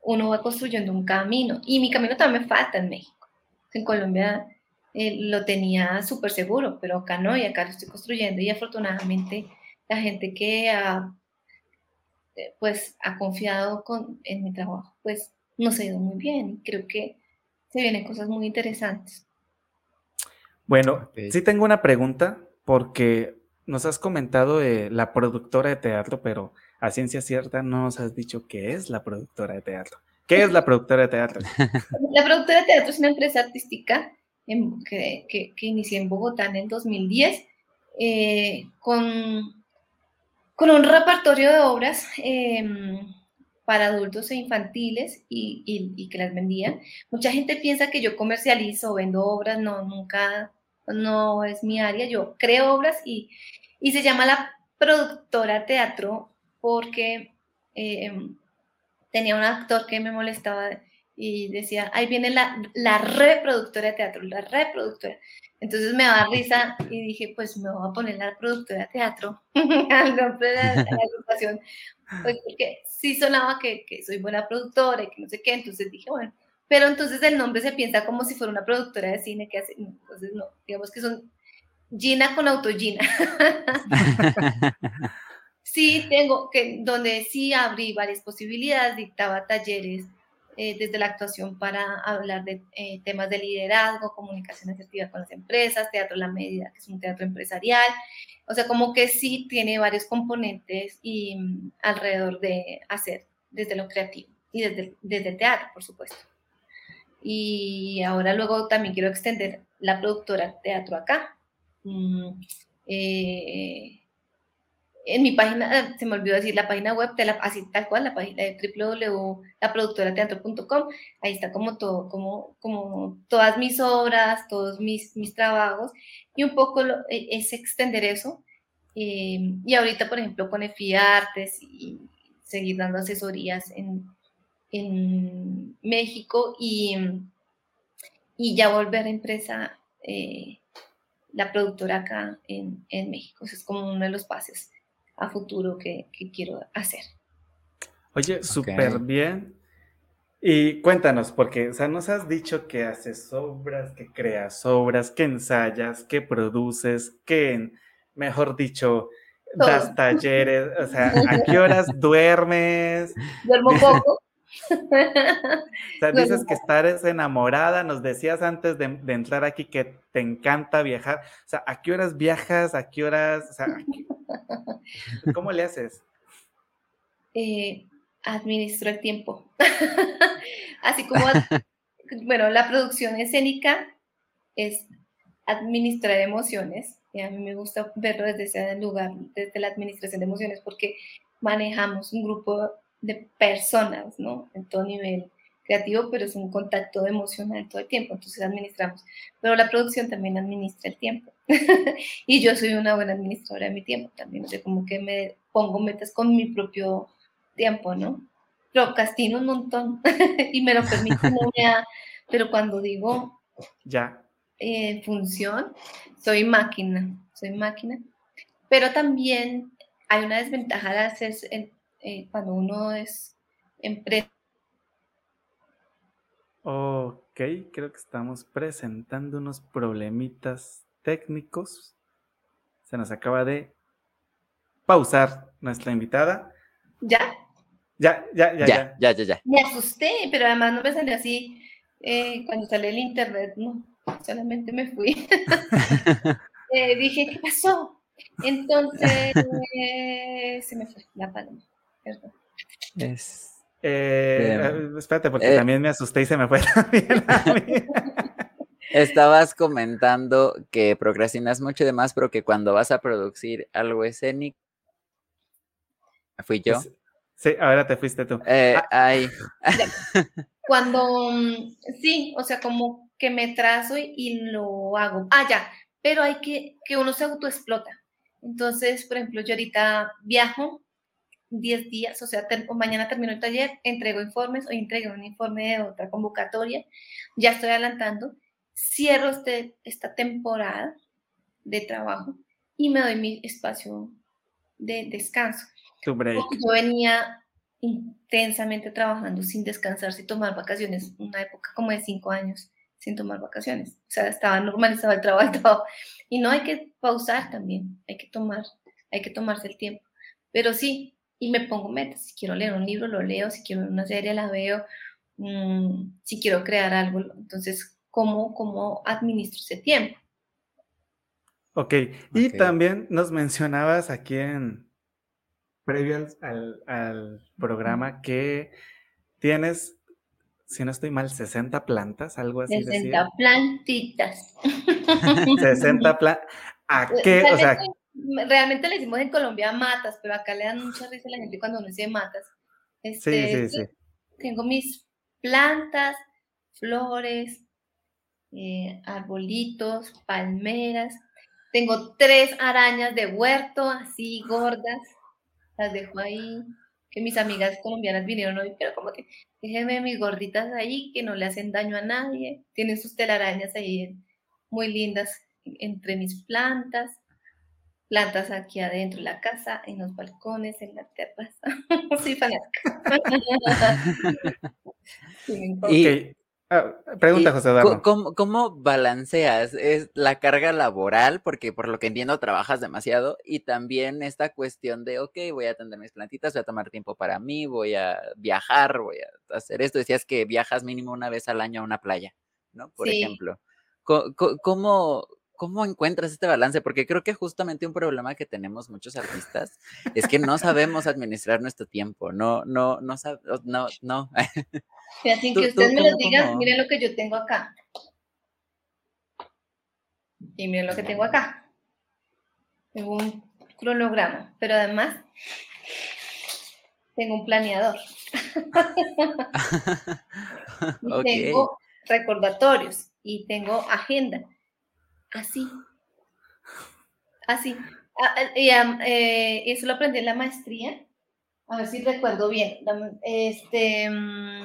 uno va construyendo un camino. Y mi camino también me falta en México. En Colombia eh, lo tenía súper seguro, pero acá no, y acá lo estoy construyendo. Y afortunadamente la gente que ha, eh, pues, ha confiado con, en mi trabajo, pues nos ha ido muy bien. Creo que se vienen cosas muy interesantes.
Bueno, sí tengo una pregunta porque nos has comentado de la productora de teatro, pero a ciencia cierta no nos has dicho qué es la productora de teatro. ¿Qué es la productora de teatro?
La productora de teatro es una empresa artística que, que, inicié en Bogotá en el 2010 eh, con, con un repertorio de obras em, para adultos e infantiles y, que las vendían. Mucha gente piensa que yo comercializo, vendo obras, no, nunca, no es mi área. Yo creo obras y, se llama la productora teatro porque eh, tenía un actor que me molestaba y decía, ahí viene la, la reproductora de teatro, la reproductora. Entonces me daba risa y dije, pues me voy a poner la productora de teatro al nombre de la, agrupación, pues porque sí sonaba que, que, soy buena productora y que no sé qué, entonces dije, bueno, pero entonces el nombre se piensa como si fuera una productora de cine que hace, entonces no, digamos que son Gina con auto Gina. sí, tengo que, donde sí abrí varias posibilidades, dictaba talleres eh, desde la actuación para hablar de eh, temas de liderazgo, comunicación asertiva con las empresas, teatro La Medida, que es un teatro empresarial. O sea, como que sí tiene varios componentes y mm, alrededor de hacer desde lo creativo y desde, desde teatro, por supuesto. Y ahora luego también quiero extender la productora teatro acá. Mm, eh, en mi página, eh, se me olvidó decir, la página web, de la, así tal cual, la página de www.laproductorateatro.com, ahí está como todo, como, como todas mis obras, todos mis, mis trabajos, y un poco e, es extender eso. Eh, y ahorita, por ejemplo, con EFI Artes y seguir dando asesorías en, en México y, y, ya volver a empresa, eh, la productora acá en, en México. Eso es como uno de los pasos a futuro que, quiero hacer.
Oye, súper bien. Y cuéntanos, porque, o sea, nos has dicho que haces obras, que creas obras, que ensayas, que produces, que, mejor dicho, das talleres, o sea, ¿a qué horas duermes?
Duermo poco.
o sea, dices que estás enamorada, nos decías antes de, entrar aquí que te encanta viajar, o sea, ¿a qué horas viajas? ¿A qué horas? O sea, ¿cómo le haces?
Eh, administro el tiempo. Así como, bueno, la producción escénica es administrar emociones, y a mí me gusta verlo desde ese lugar, desde la administración de emociones, porque manejamos un grupo de personas, ¿no? En todo nivel creativo, pero es un contacto emocional todo el tiempo, entonces administramos. Pero la producción también administra el tiempo. y yo soy una buena administradora de mi tiempo también, o sea, como que me pongo metas con mi propio tiempo, ¿no? Procrastino un montón y me lo permite, pero cuando digo
ya
en función, soy máquina, soy máquina. Pero también hay una desventaja de hacer eh, cuando uno es empresa.
Ok, creo que estamos presentando unos problemitas técnicos. Se nos acaba de pausar nuestra invitada.
¿Ya?
Ya, ya, ya,
ya. Ya, ya, ya.
Me asusté, pero además no me salió así eh, cuando salió el internet, no, solamente me fui. Eh, dije, ¿qué pasó? Entonces, se me fue la paloma.
Es. Eh, espérate, porque también me asusté y se me fue también
Estabas comentando que procrastinas mucho y demás, pero que cuando vas a producir algo escénico, fui yo.
Sí, ahora te fuiste tú.
Eh, ay.
Cuando, mm, sí, o sea, como que me trazo y, lo hago. Ah, ya, pero hay que, que uno se autoexplota. Entonces, por ejemplo, yo ahorita viajo 10 días, o sea, mañana termino el taller, entrego informes, hoy entrego un informe de otra convocatoria, ya estoy adelantando, cierro este, esta temporada de trabajo y me doy mi espacio de descanso.
Tu break.
Yo venía intensamente trabajando sin descansar, sin tomar vacaciones, una época como de cinco años sin tomar vacaciones. O sea, estaba normalizado el trabajo, y no hay que pausar también, hay que tomar, hay que tomarse el tiempo. Pero sí, y me pongo metas, si quiero leer un libro, lo leo, si quiero ver una serie, la veo, mm, si quiero crear algo, entonces, ¿cómo, cómo administro ese tiempo?
Ok, y también nos mencionabas aquí en, previo al, programa que tienes, si no estoy mal, 60 plantas, algo así.
60 plantitas.
60 plantas. ¿A qué? O sea,
realmente le decimos en Colombia matas, pero acá le dan mucha risa a la gente cuando uno dice matas. Este, sí, sí, sí. Tengo mis plantas, flores, eh, arbolitos, palmeras. Tengo tres arañas de huerto, así gordas las dejo ahí, que mis amigas colombianas vinieron hoy, pero como que déjenme mis gorditas ahí, que no le hacen daño a nadie, tienen sus telarañas ahí muy lindas entre mis plantas, plantas aquí adentro de la casa, en los balcones, en la terraza. sí, fanática.
sí, Ah, pregunta, José Eduardo.
¿cómo, balanceas es la carga laboral? Porque por lo que entiendo trabajas demasiado y también esta cuestión de, ok, voy a atender mis plantitas, voy a tomar tiempo para mí, voy a viajar, voy a hacer esto. Decías que viajas mínimo una vez al año a una playa, ¿no? Por ejemplo. ¿Cómo, ¿Cómo encuentras este balance? Porque creo que justamente un problema que tenemos muchos artistas es que no sabemos administrar nuestro tiempo, no, no, no, no, no.
sin que usted me lo diga, miren lo que yo tengo acá. Y miren lo que tengo acá. Tengo un cronograma, pero además tengo un planeador. y tengo recordatorios y tengo agenda Así. Así. Ah, y eh, eso lo aprendí en la maestría. A ver si recuerdo bien. Este, mm,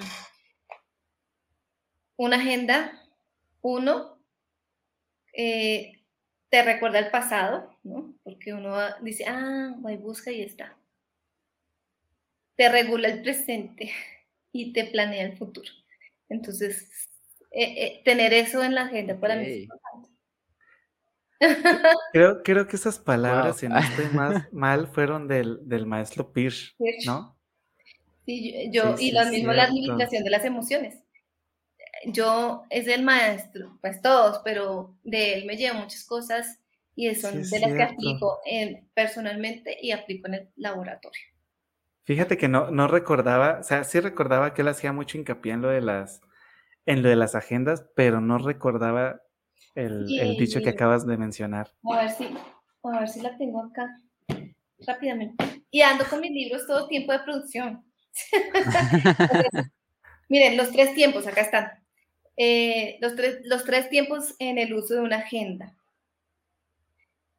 una agenda, uno, eh, te recuerda el pasado, ¿no? Porque uno dice, ah, va y busca y está. Te regula el presente y te planea el futuro. Entonces, eh, tener eso en la agenda para mí es importante.
Creo, creo que esas palabras, si no estoy más mal, fueron del, del maestro Pirsch, ¿no?
Sí, yo, y lo mismo la administración de las emociones. Yo es el maestro, pues todos, pero de él me llevo muchas cosas y son de las que aplico personalmente y aplico en el laboratorio.
Fíjate que no, no recordaba, o sea, sí recordaba que él hacía mucho hincapié en lo de las, en lo de las agendas, pero no recordaba el, dicho que acabas de mencionar.
A ver si, a ver si la tengo acá rápidamente. Y ando con mis libros todo tiempo de producción. miren, los tres tiempos, acá están. Eh, los, tres, los tres tiempos en el uso de una agenda.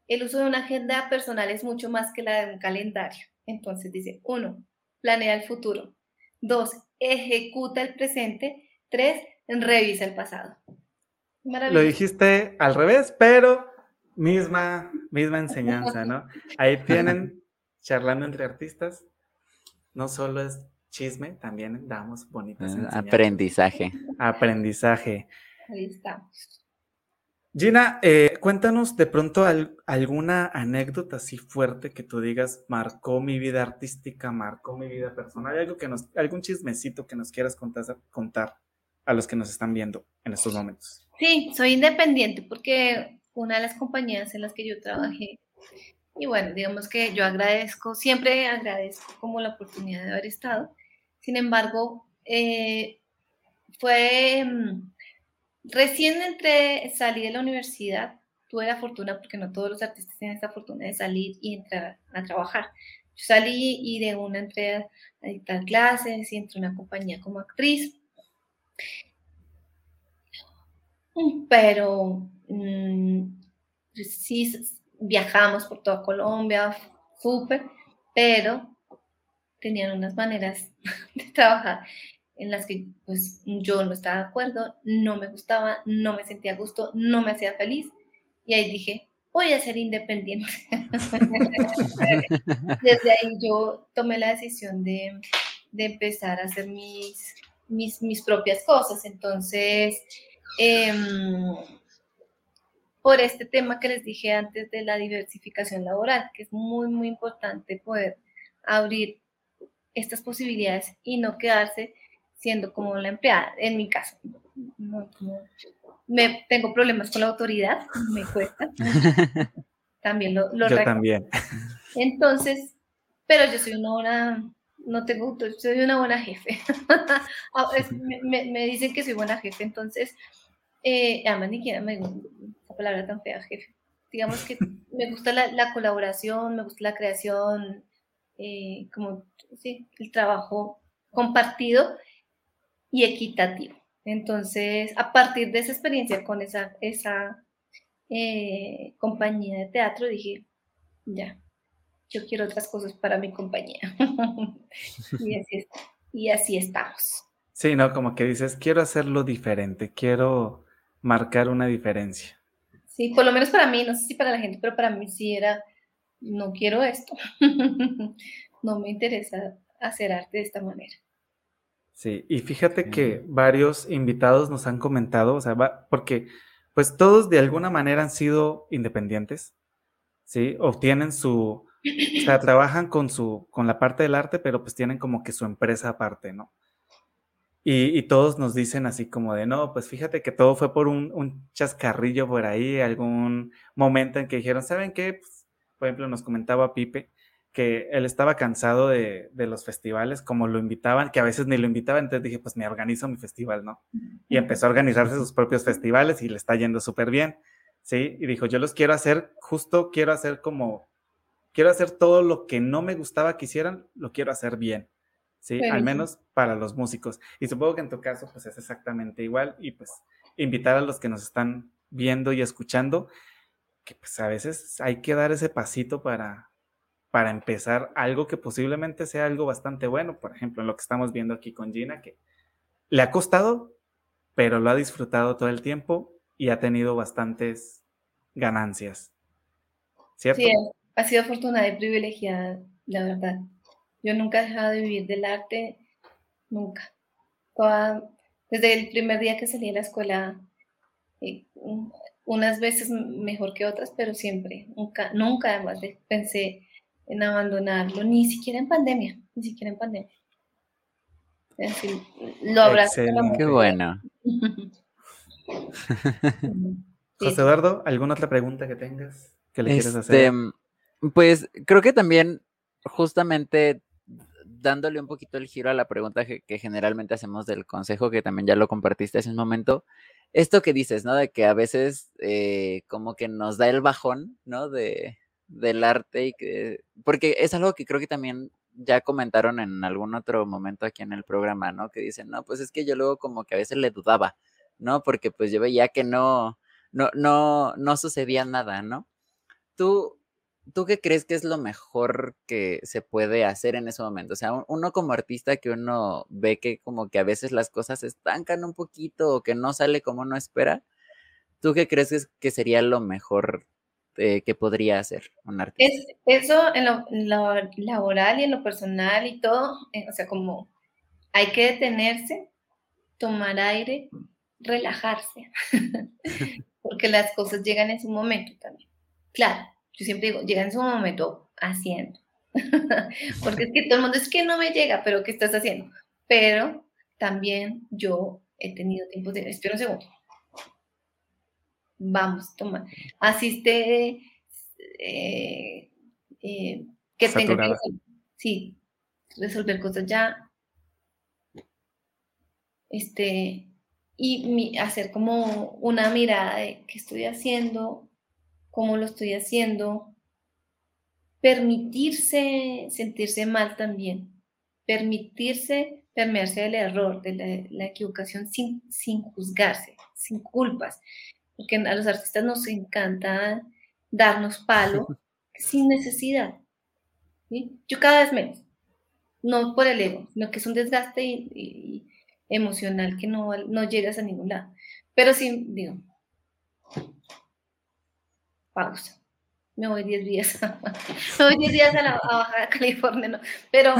El uso de una agenda personal es mucho más que la de un calendario. Entonces dice, uno, planea el futuro. Dos, ejecuta el presente. Tres, revisa el pasado.
Lo dijiste al revés, pero misma, misma enseñanza, ¿no? Ahí tienen, charlando entre artistas, no solo es chisme, también damos bonitas
ah, Aprendizaje.
Aprendizaje.
Ahí estamos.
Gina, eh, cuéntanos de pronto alguna anécdota así fuerte que tú digas, marcó mi vida artística, marcó mi vida personal, algo que nos, algún chismecito que nos quieras contar, contar a los que nos están viendo en estos momentos.
Sí, soy independiente porque una de las compañías en las que yo trabajé, y bueno, digamos que yo agradezco, siempre agradezco como la oportunidad de haber estado. Sin embargo, eh, fue, mm, recién entré, salí de la universidad, tuve la fortuna, porque no todos los artistas tienen esa fortuna de salir y entrar a trabajar. Salí y de una entré a, dictar clases y entré a una compañía como actriz. Pero mm, sí, viajamos por toda Colombia, súper, pero tenían unas maneras de trabajar en las que pues yo no estaba de acuerdo, no me gustaba, no me sentía a gusto, no me hacía feliz. Y ahí dije, voy a ser independiente. Desde ahí yo tomé la decisión de, de empezar a hacer mis, mis, mis propias cosas. Entonces, eh, por este tema que les dije antes de la diversificación laboral, que es muy, muy importante poder abrir estas posibilidades y no quedarse siendo como la empleada, en mi caso. me, tengo problemas con la autoridad, me cuesta. También lo, lo
Yo también.
Entonces, pero yo soy una buena, no tengo, soy una buena jefe. Ah, me, me, dicen que soy buena jefe, entonces, eh, además ni siquiera me palabra tan fea, jefe. Digamos que me gusta la, colaboración, me gusta la creación, eh, como sí, el trabajo compartido y equitativo. Entonces, a partir de esa experiencia con esa, esa eh, compañía de teatro, dije, ya, yo quiero otras cosas para mi compañía. y, así y así estamos.
Sí, ¿no? Como que dices, quiero hacerlo diferente, quiero marcar una diferencia.
Sí, por lo menos para mí, no sé si para la gente, pero para mí sí era, no quiero esto. no me interesa hacer arte de esta manera.
Sí, y fíjate que varios invitados nos han comentado, o sea, porque pues todos de alguna manera han sido independientes, ¿sí? Obtienen su, o sea, trabajan con su, con la parte del arte, pero pues tienen como que su empresa aparte, ¿no? Y, todos nos dicen así como de, no, pues fíjate que todo fue por un, chascarrillo por ahí, algún momento en que dijeron, ¿saben qué? Pues, por ejemplo, nos comentaba Pipe que él estaba cansado de, los festivales, como lo invitaban, que a veces ni lo invitaban, entonces dije, pues me organizo mi festival, ¿no? Y empezó a organizarse sus propios festivales y le está yendo súper bien, ¿sí? Y dijo, yo los quiero hacer, justo quiero hacer como, quiero hacer todo lo que no me gustaba que hicieran, lo quiero hacer bien. ¿Sí? Al menos para los músicos. Y supongo que en tu caso, pues es exactamente igual. Y pues invitar a los que nos están viendo y escuchando, que pues a veces hay que dar ese pasito para, para empezar algo que posiblemente sea algo bastante bueno. Por ejemplo, en lo que estamos viendo aquí con Gina, que le ha costado, pero lo ha disfrutado todo el tiempo y ha tenido bastantes ganancias. ¿Cierto?
Sí, ha sido afortunada y privilegiada, la verdad. Yo nunca he dejado de vivir del arte, nunca. desde el primer día que salí de la escuela, eh, unas veces mejor que otras, pero siempre, nunca, nunca además pensé en abandonarlo, ni siquiera en pandemia, ni siquiera en pandemia. lo abrazo.
Qué bueno.
José Eduardo, ¿alguna otra pregunta que tengas que le quieras hacer?
Este, pues creo que también justamente dándole un poquito el giro a la pregunta que, generalmente hacemos del consejo, que también ya lo compartiste hace un momento, esto que dices, ¿no? De que a veces eh, como que nos da el bajón, ¿no? De, del arte y que, porque es algo que creo que también ya comentaron en algún otro momento aquí en el programa, ¿no? Que dicen, no, pues es que yo luego como que a veces le dudaba, ¿no? Porque pues yo veía que no, no, no, no sucedía nada, ¿no? Tú, ¿tú qué crees que es lo mejor que se puede hacer en ese momento? O sea, uno como artista que uno ve que como que a veces las cosas se estancan un poquito o que no sale como uno espera, ¿tú qué crees que sería lo mejor eh, que podría hacer un artista?
Es, eso en lo, laboral y en lo personal y todo, eh, o sea, como hay que detenerse, tomar aire, relajarse, porque las cosas llegan en su momento también. Claro, yo siempre digo, llega en su momento haciendo. Porque es que todo el mundo es que no me llega, pero ¿qué estás haciendo? Pero también yo he tenido tiempo de, espera un segundo. Vamos, toma. Asiste, eh, eh, que tenga que sí, resolver cosas ya. Este, y hacer como una mirada de qué estoy haciendo, cómo lo estoy haciendo, permitirse sentirse mal también, permitirse permearse del error, de la, equivocación sin, sin juzgarse, sin culpas, porque a los artistas nos encanta darnos palo sin necesidad. Yo cada vez menos, no por el ego, sino que es un desgaste emocional que no, no llegas a ningún lado. Pero sí, digo, pausa. Me voy 10 días. me voy 10 días a, la, a Baja California, ¿no? Pero,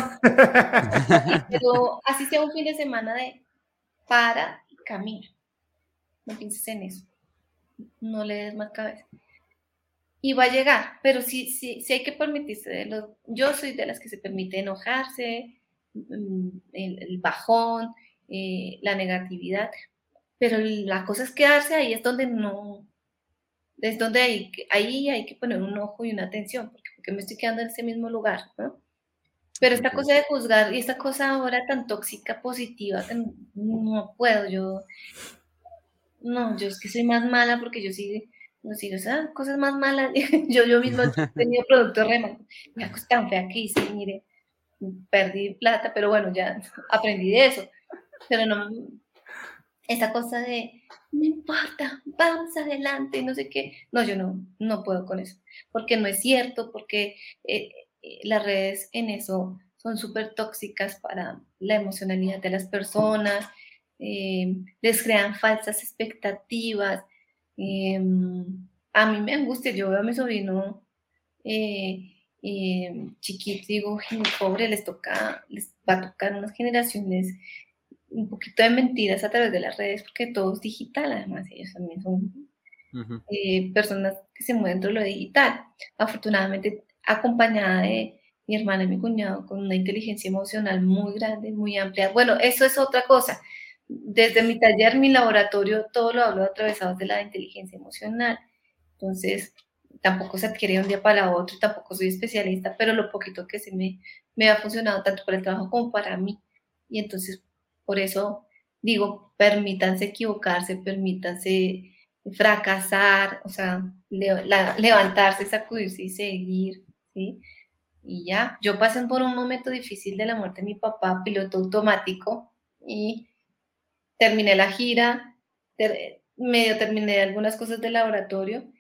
pero así sea un fin de semana de para y camina. No pienses en eso. No le des más cabeza. Y va a llegar, pero sí, sí, sí hay que permitirse. yo soy de las que se permite enojarse, mm, el, bajón, eh, la negatividad, pero la cosa es quedarse ahí, es donde no, es donde hay, ahí hay que poner un ojo y una atención, porque, me estoy quedando en ese mismo lugar, ¿no? Pero esta cosa de juzgar y esta cosa ahora tan tóxica, positiva, que no, puedo, yo, no, yo es que soy más mala porque yo sí, no esas cosas más malas, yo, yo mismo he tenido productos re malos, me tan fea que hice, mire, perdí plata, pero bueno, ya aprendí de eso, pero no, esa cosa de, no importa, vamos adelante, no sé qué. No, yo no, no puedo con eso, porque no es cierto, porque eh, eh, las redes en eso son súper tóxicas para la emocionalidad de las personas, eh, les crean falsas expectativas. a mí me angustia, yo veo a mi sobrino chiquito, digo, pobre, les toca, les va a tocar unas generaciones un poquito de mentiras a través de las redes, porque todo es digital, además ellos también son eh, personas que se mueven dentro de lo digital. Afortunadamente, acompañada de mi hermana y mi cuñado con una inteligencia emocional muy grande, muy amplia. Bueno, eso es otra cosa. Desde mi taller, mi laboratorio, todo lo hablo atravesado de la inteligencia emocional. Entonces, tampoco se adquiere de un día para otro, tampoco soy especialista, pero lo poquito que se me, me ha funcionado tanto para el trabajo como para mí. Y entonces por eso digo, permítanse equivocarse, permítanse fracasar, o sea, levantarse, sacudirse y seguir, ¿sí? Y ya, yo pasé por un momento difícil de la muerte de mi papá, piloto automático, y terminé la gira, medio terminé algunas cosas del laboratorio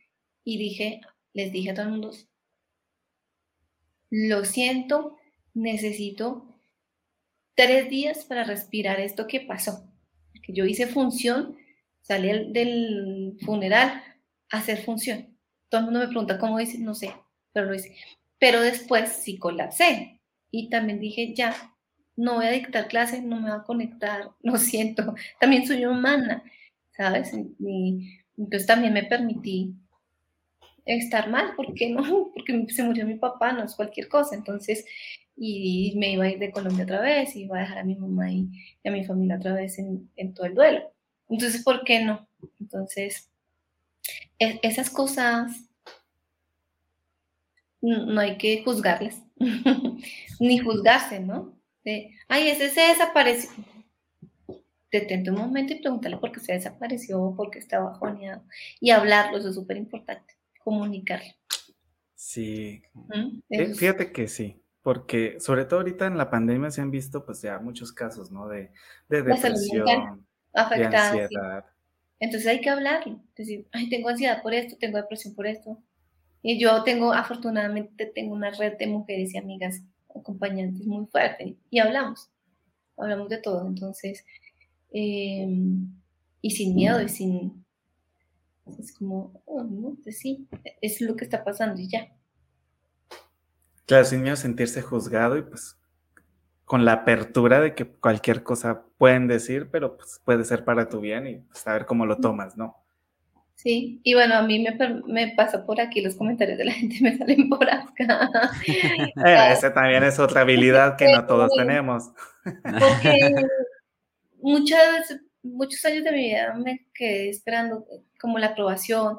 y dije, les dije a todo el mundo, lo siento, necesito tres días para respirar esto que pasó. Que yo hice función, salí del funeral a hacer función. Todo el mundo me pregunta cómo hice, no sé, pero lo hice. Pero después sí colapsé y también dije, ya, no voy a dictar clase, no me va a conectar, lo siento, también soy humana, ¿sabes? Y, entonces también me permití estar mal, ¿por qué no? Porque se murió mi papá, no es cualquier cosa. Entonces, y me iba a ir de Colombia otra vez, y iba a dejar a mi mamá y, a mi familia otra vez en, en, todo el duelo. Entonces, ¿por qué no? Entonces, e, esas cosas no, hay que juzgarlas, ni juzgarse, ¿no? De, ay, ese se desapareció. Detente un momento y pregúntale por qué se desapareció, por qué estaba bajoneado. Y hablarlo, eso es súper importante, comunicarlo.
Sí. Eh, fíjate que sí porque sobre todo ahorita en la pandemia se han visto pues ya muchos casos, ¿no? De, de depresión, de ansiedad.
Entonces hay que hablar, decir, ay, tengo ansiedad por esto, tengo depresión por esto. Y yo tengo, afortunadamente, tengo una red de mujeres y amigas acompañantes muy fuerte y hablamos, hablamos de todo. Entonces, em, y sin miedo y sin, es como, oh, no, pues sí, es lo que está pasando y ya.
Claro, sin miedo a sentirse juzgado y pues con la apertura de que cualquier cosa pueden decir, pero pues puede ser para tu bien y pues, saber cómo lo tomas, ¿no?
Sí, y bueno, a mí me, me pasa por aquí, los comentarios de la gente me salen por acá.
eh, esa también es otra habilidad que no todos tenemos.
Porque muchas, muchos años de mi vida me quedé esperando como la aprobación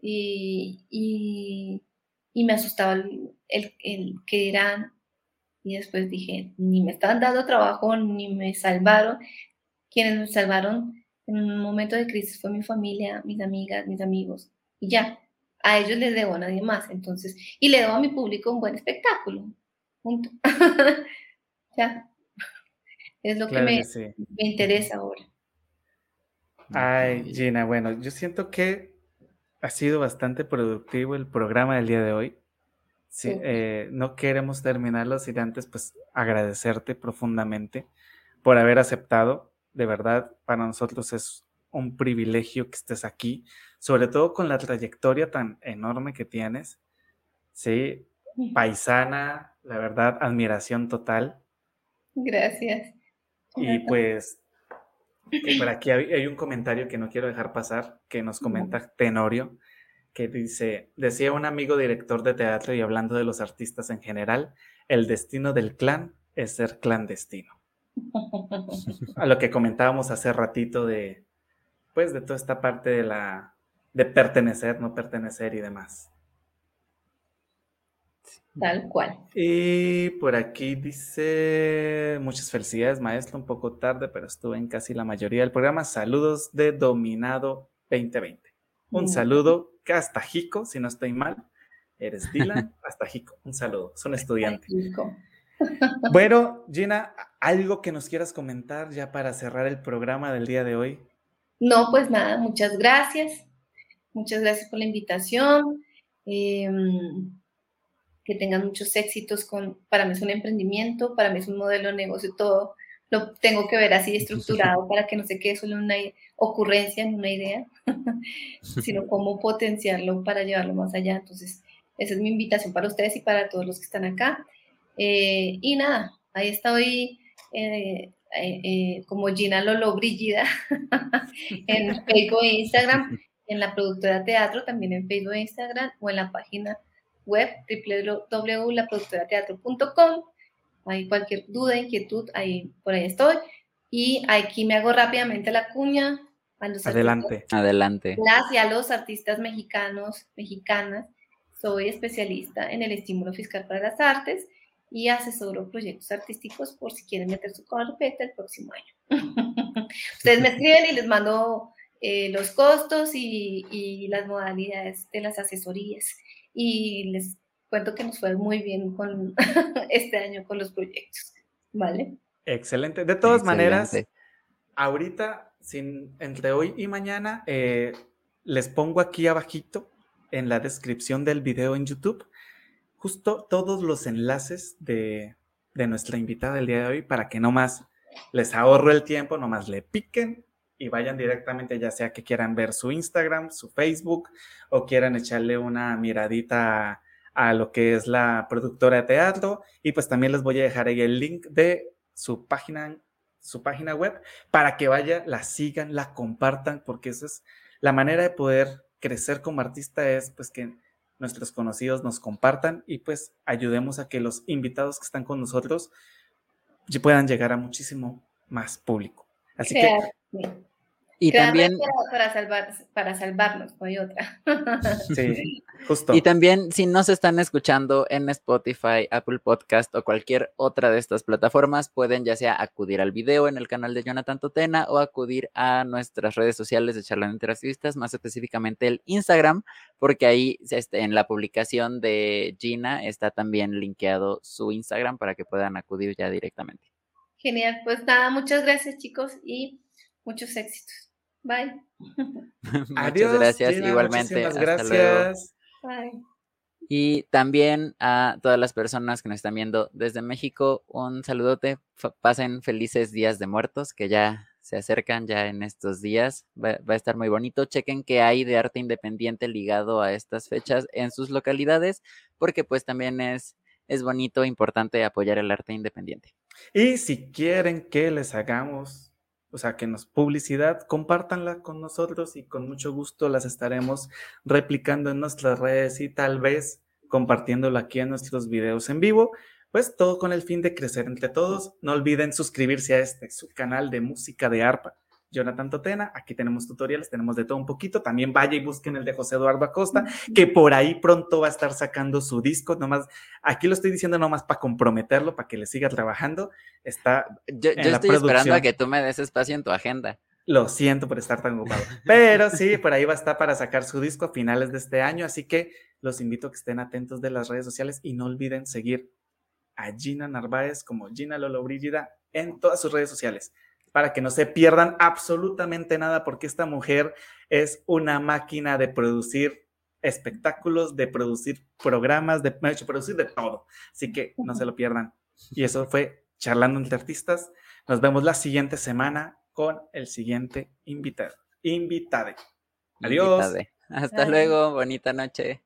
y y me asustaba el, el, que eran. Y después dije, ni me estaban dando trabajo, ni me salvaron. Quienes me salvaron en un momento de crisis fue mi familia, mis amigas, mis amigos, y ya, a ellos les debo a nadie más, entonces, y le debo a mi público un buen espectáculo, punto. ya, es lo que me, me interesa ahora.
Ay, Gina, bueno, yo siento que ha sido bastante productivo el programa del día de hoy. Sí, eh, no queremos terminarlo sin antes, pues, agradecerte profundamente por haber aceptado. De verdad, para nosotros es un privilegio que estés aquí, sobre todo con la trayectoria tan enorme que tienes. Sí, paisana, la verdad, admiración total.
Gracias.
Y pues, por aquí hay, un comentario que no quiero dejar pasar, que nos comenta Tenorio, que dice, decía un amigo director de teatro y hablando de los artistas en general, el destino del clan es ser clandestino. A lo que comentábamos hace ratito de, pues, de toda esta parte de la, de pertenecer, no pertenecer y demás.
Tal cual.
Y por aquí dice, muchas felicidades, maestro, un poco tarde, pero estuve en casi la mayoría del programa. Saludos de Dominado 2020. Un saludo, hasta Jico, si no estoy mal. Eres Dylan, hasta Jico. Un saludo, son estudiantes. Bueno, Gina, ¿algo que nos quieras comentar ya para cerrar el programa del día de hoy?
No, pues nada, muchas gracias. Muchas gracias por la invitación. Eh, que tengan muchos éxitos con, para mí es un emprendimiento, para mí es un modelo de negocio, todo lo tengo que ver así estructurado para que no se quede solo una ocurrencia, en una idea, sino cómo potenciarlo para llevarlo más allá. Entonces, esa es mi invitación para ustedes y para todos los que están acá. Eh, y nada, ahí estoy eh, eh, como Gina Lolo Brígida en Facebook e Instagram, en la productora teatro, también en Facebook e Instagram o en la página web www.laproductorateatro.com. Hay cualquier duda, inquietud, ahí por ahí estoy. Y aquí me hago rápidamente la cuña.
A los adelante,
adelante.
Gracias a los artistas mexicanos, mexicanas. Soy especialista en el estímulo fiscal para las artes y asesoro proyectos artísticos por si quieren meter su carpeta el próximo año. Ustedes me escriben y les mando eh, los costos y, y, las modalidades de las asesorías y les cuento que nos fue muy bien con este año con los proyectos, ¿vale?
Excelente. De todas maneras, ahorita, sin, entre hoy y mañana, eh, les pongo aquí abajito en la descripción del video en YouTube justo todos los enlaces de, de nuestra invitada del día de hoy para que no más les ahorro el tiempo, nomás le piquen y vayan directamente, ya sea que quieran ver su Instagram, su Facebook o quieran echarle una miradita a, lo que es la productora de teatro. Y pues también les voy a dejar ahí el link de su página, su página web para que vaya, la sigan, la compartan, porque esa es la manera de poder crecer como artista es pues que nuestros conocidos nos compartan y pues ayudemos a que los invitados que están con nosotros puedan llegar a muchísimo más público. Así que
y también
para, salvar, para salvarnos, no hay otra.
Sí, justo.
Y también si nos están escuchando en Spotify, Apple Podcast o cualquier otra de estas plataformas, pueden ya sea acudir al video en el canal de Jonathan Totena o acudir a nuestras redes sociales de Charlan Interactivistas, más específicamente el Instagram, porque ahí este, en la publicación de Gina está también linkeado su Instagram para que puedan acudir ya directamente.
Genial, pues nada, muchas gracias chicos y muchos éxitos. Bye.
Muchas gracias, igualmente. Hasta gracias. Bye. Y también a todas las personas que nos están viendo desde México, un saludote. Pasen felices días de muertos que ya se acercan ya en estos días. Va, a estar muy bonito. Chequen qué hay de arte independiente ligado a estas fechas en sus localidades, porque pues también es, es bonito, importante apoyar el arte independiente.
Y si quieren que les hagamos o sea, que nos publicidad, compártanla con nosotros y con mucho gusto las estaremos replicando en nuestras redes y tal vez compartiéndolo aquí en nuestros videos en vivo, pues todo con el fin de crecer entre todos. No olviden suscribirse a este su canal de música de arpa. Jonathan Totena. Aquí tenemos tutoriales, tenemos de todo un poquito. También vaya y busquen el de José Eduardo Acosta, que por ahí pronto va a estar sacando su disco. Nomás, aquí lo estoy diciendo nomás para comprometerlo, para que le siga trabajando. Está.
Yo, estoy esperando a que tú me des espacio en tu agenda.
Lo siento por estar tan ocupado. Pero sí, por ahí va a estar para sacar su disco a finales de este año. Así que los invito a que estén atentos de las redes sociales y no olviden seguir a Gina Narváez como Gina Lolo Brígida en todas sus redes sociales para que no se pierdan absolutamente nada porque esta mujer es una máquina de producir espectáculos, de producir programas, de, de producir de todo. Así que no se lo pierdan. Y eso fue Charlando entre Artistas. Nos vemos la siguiente semana con el siguiente invitado. Invitade. Adiós.
Hasta luego. Bonita noche.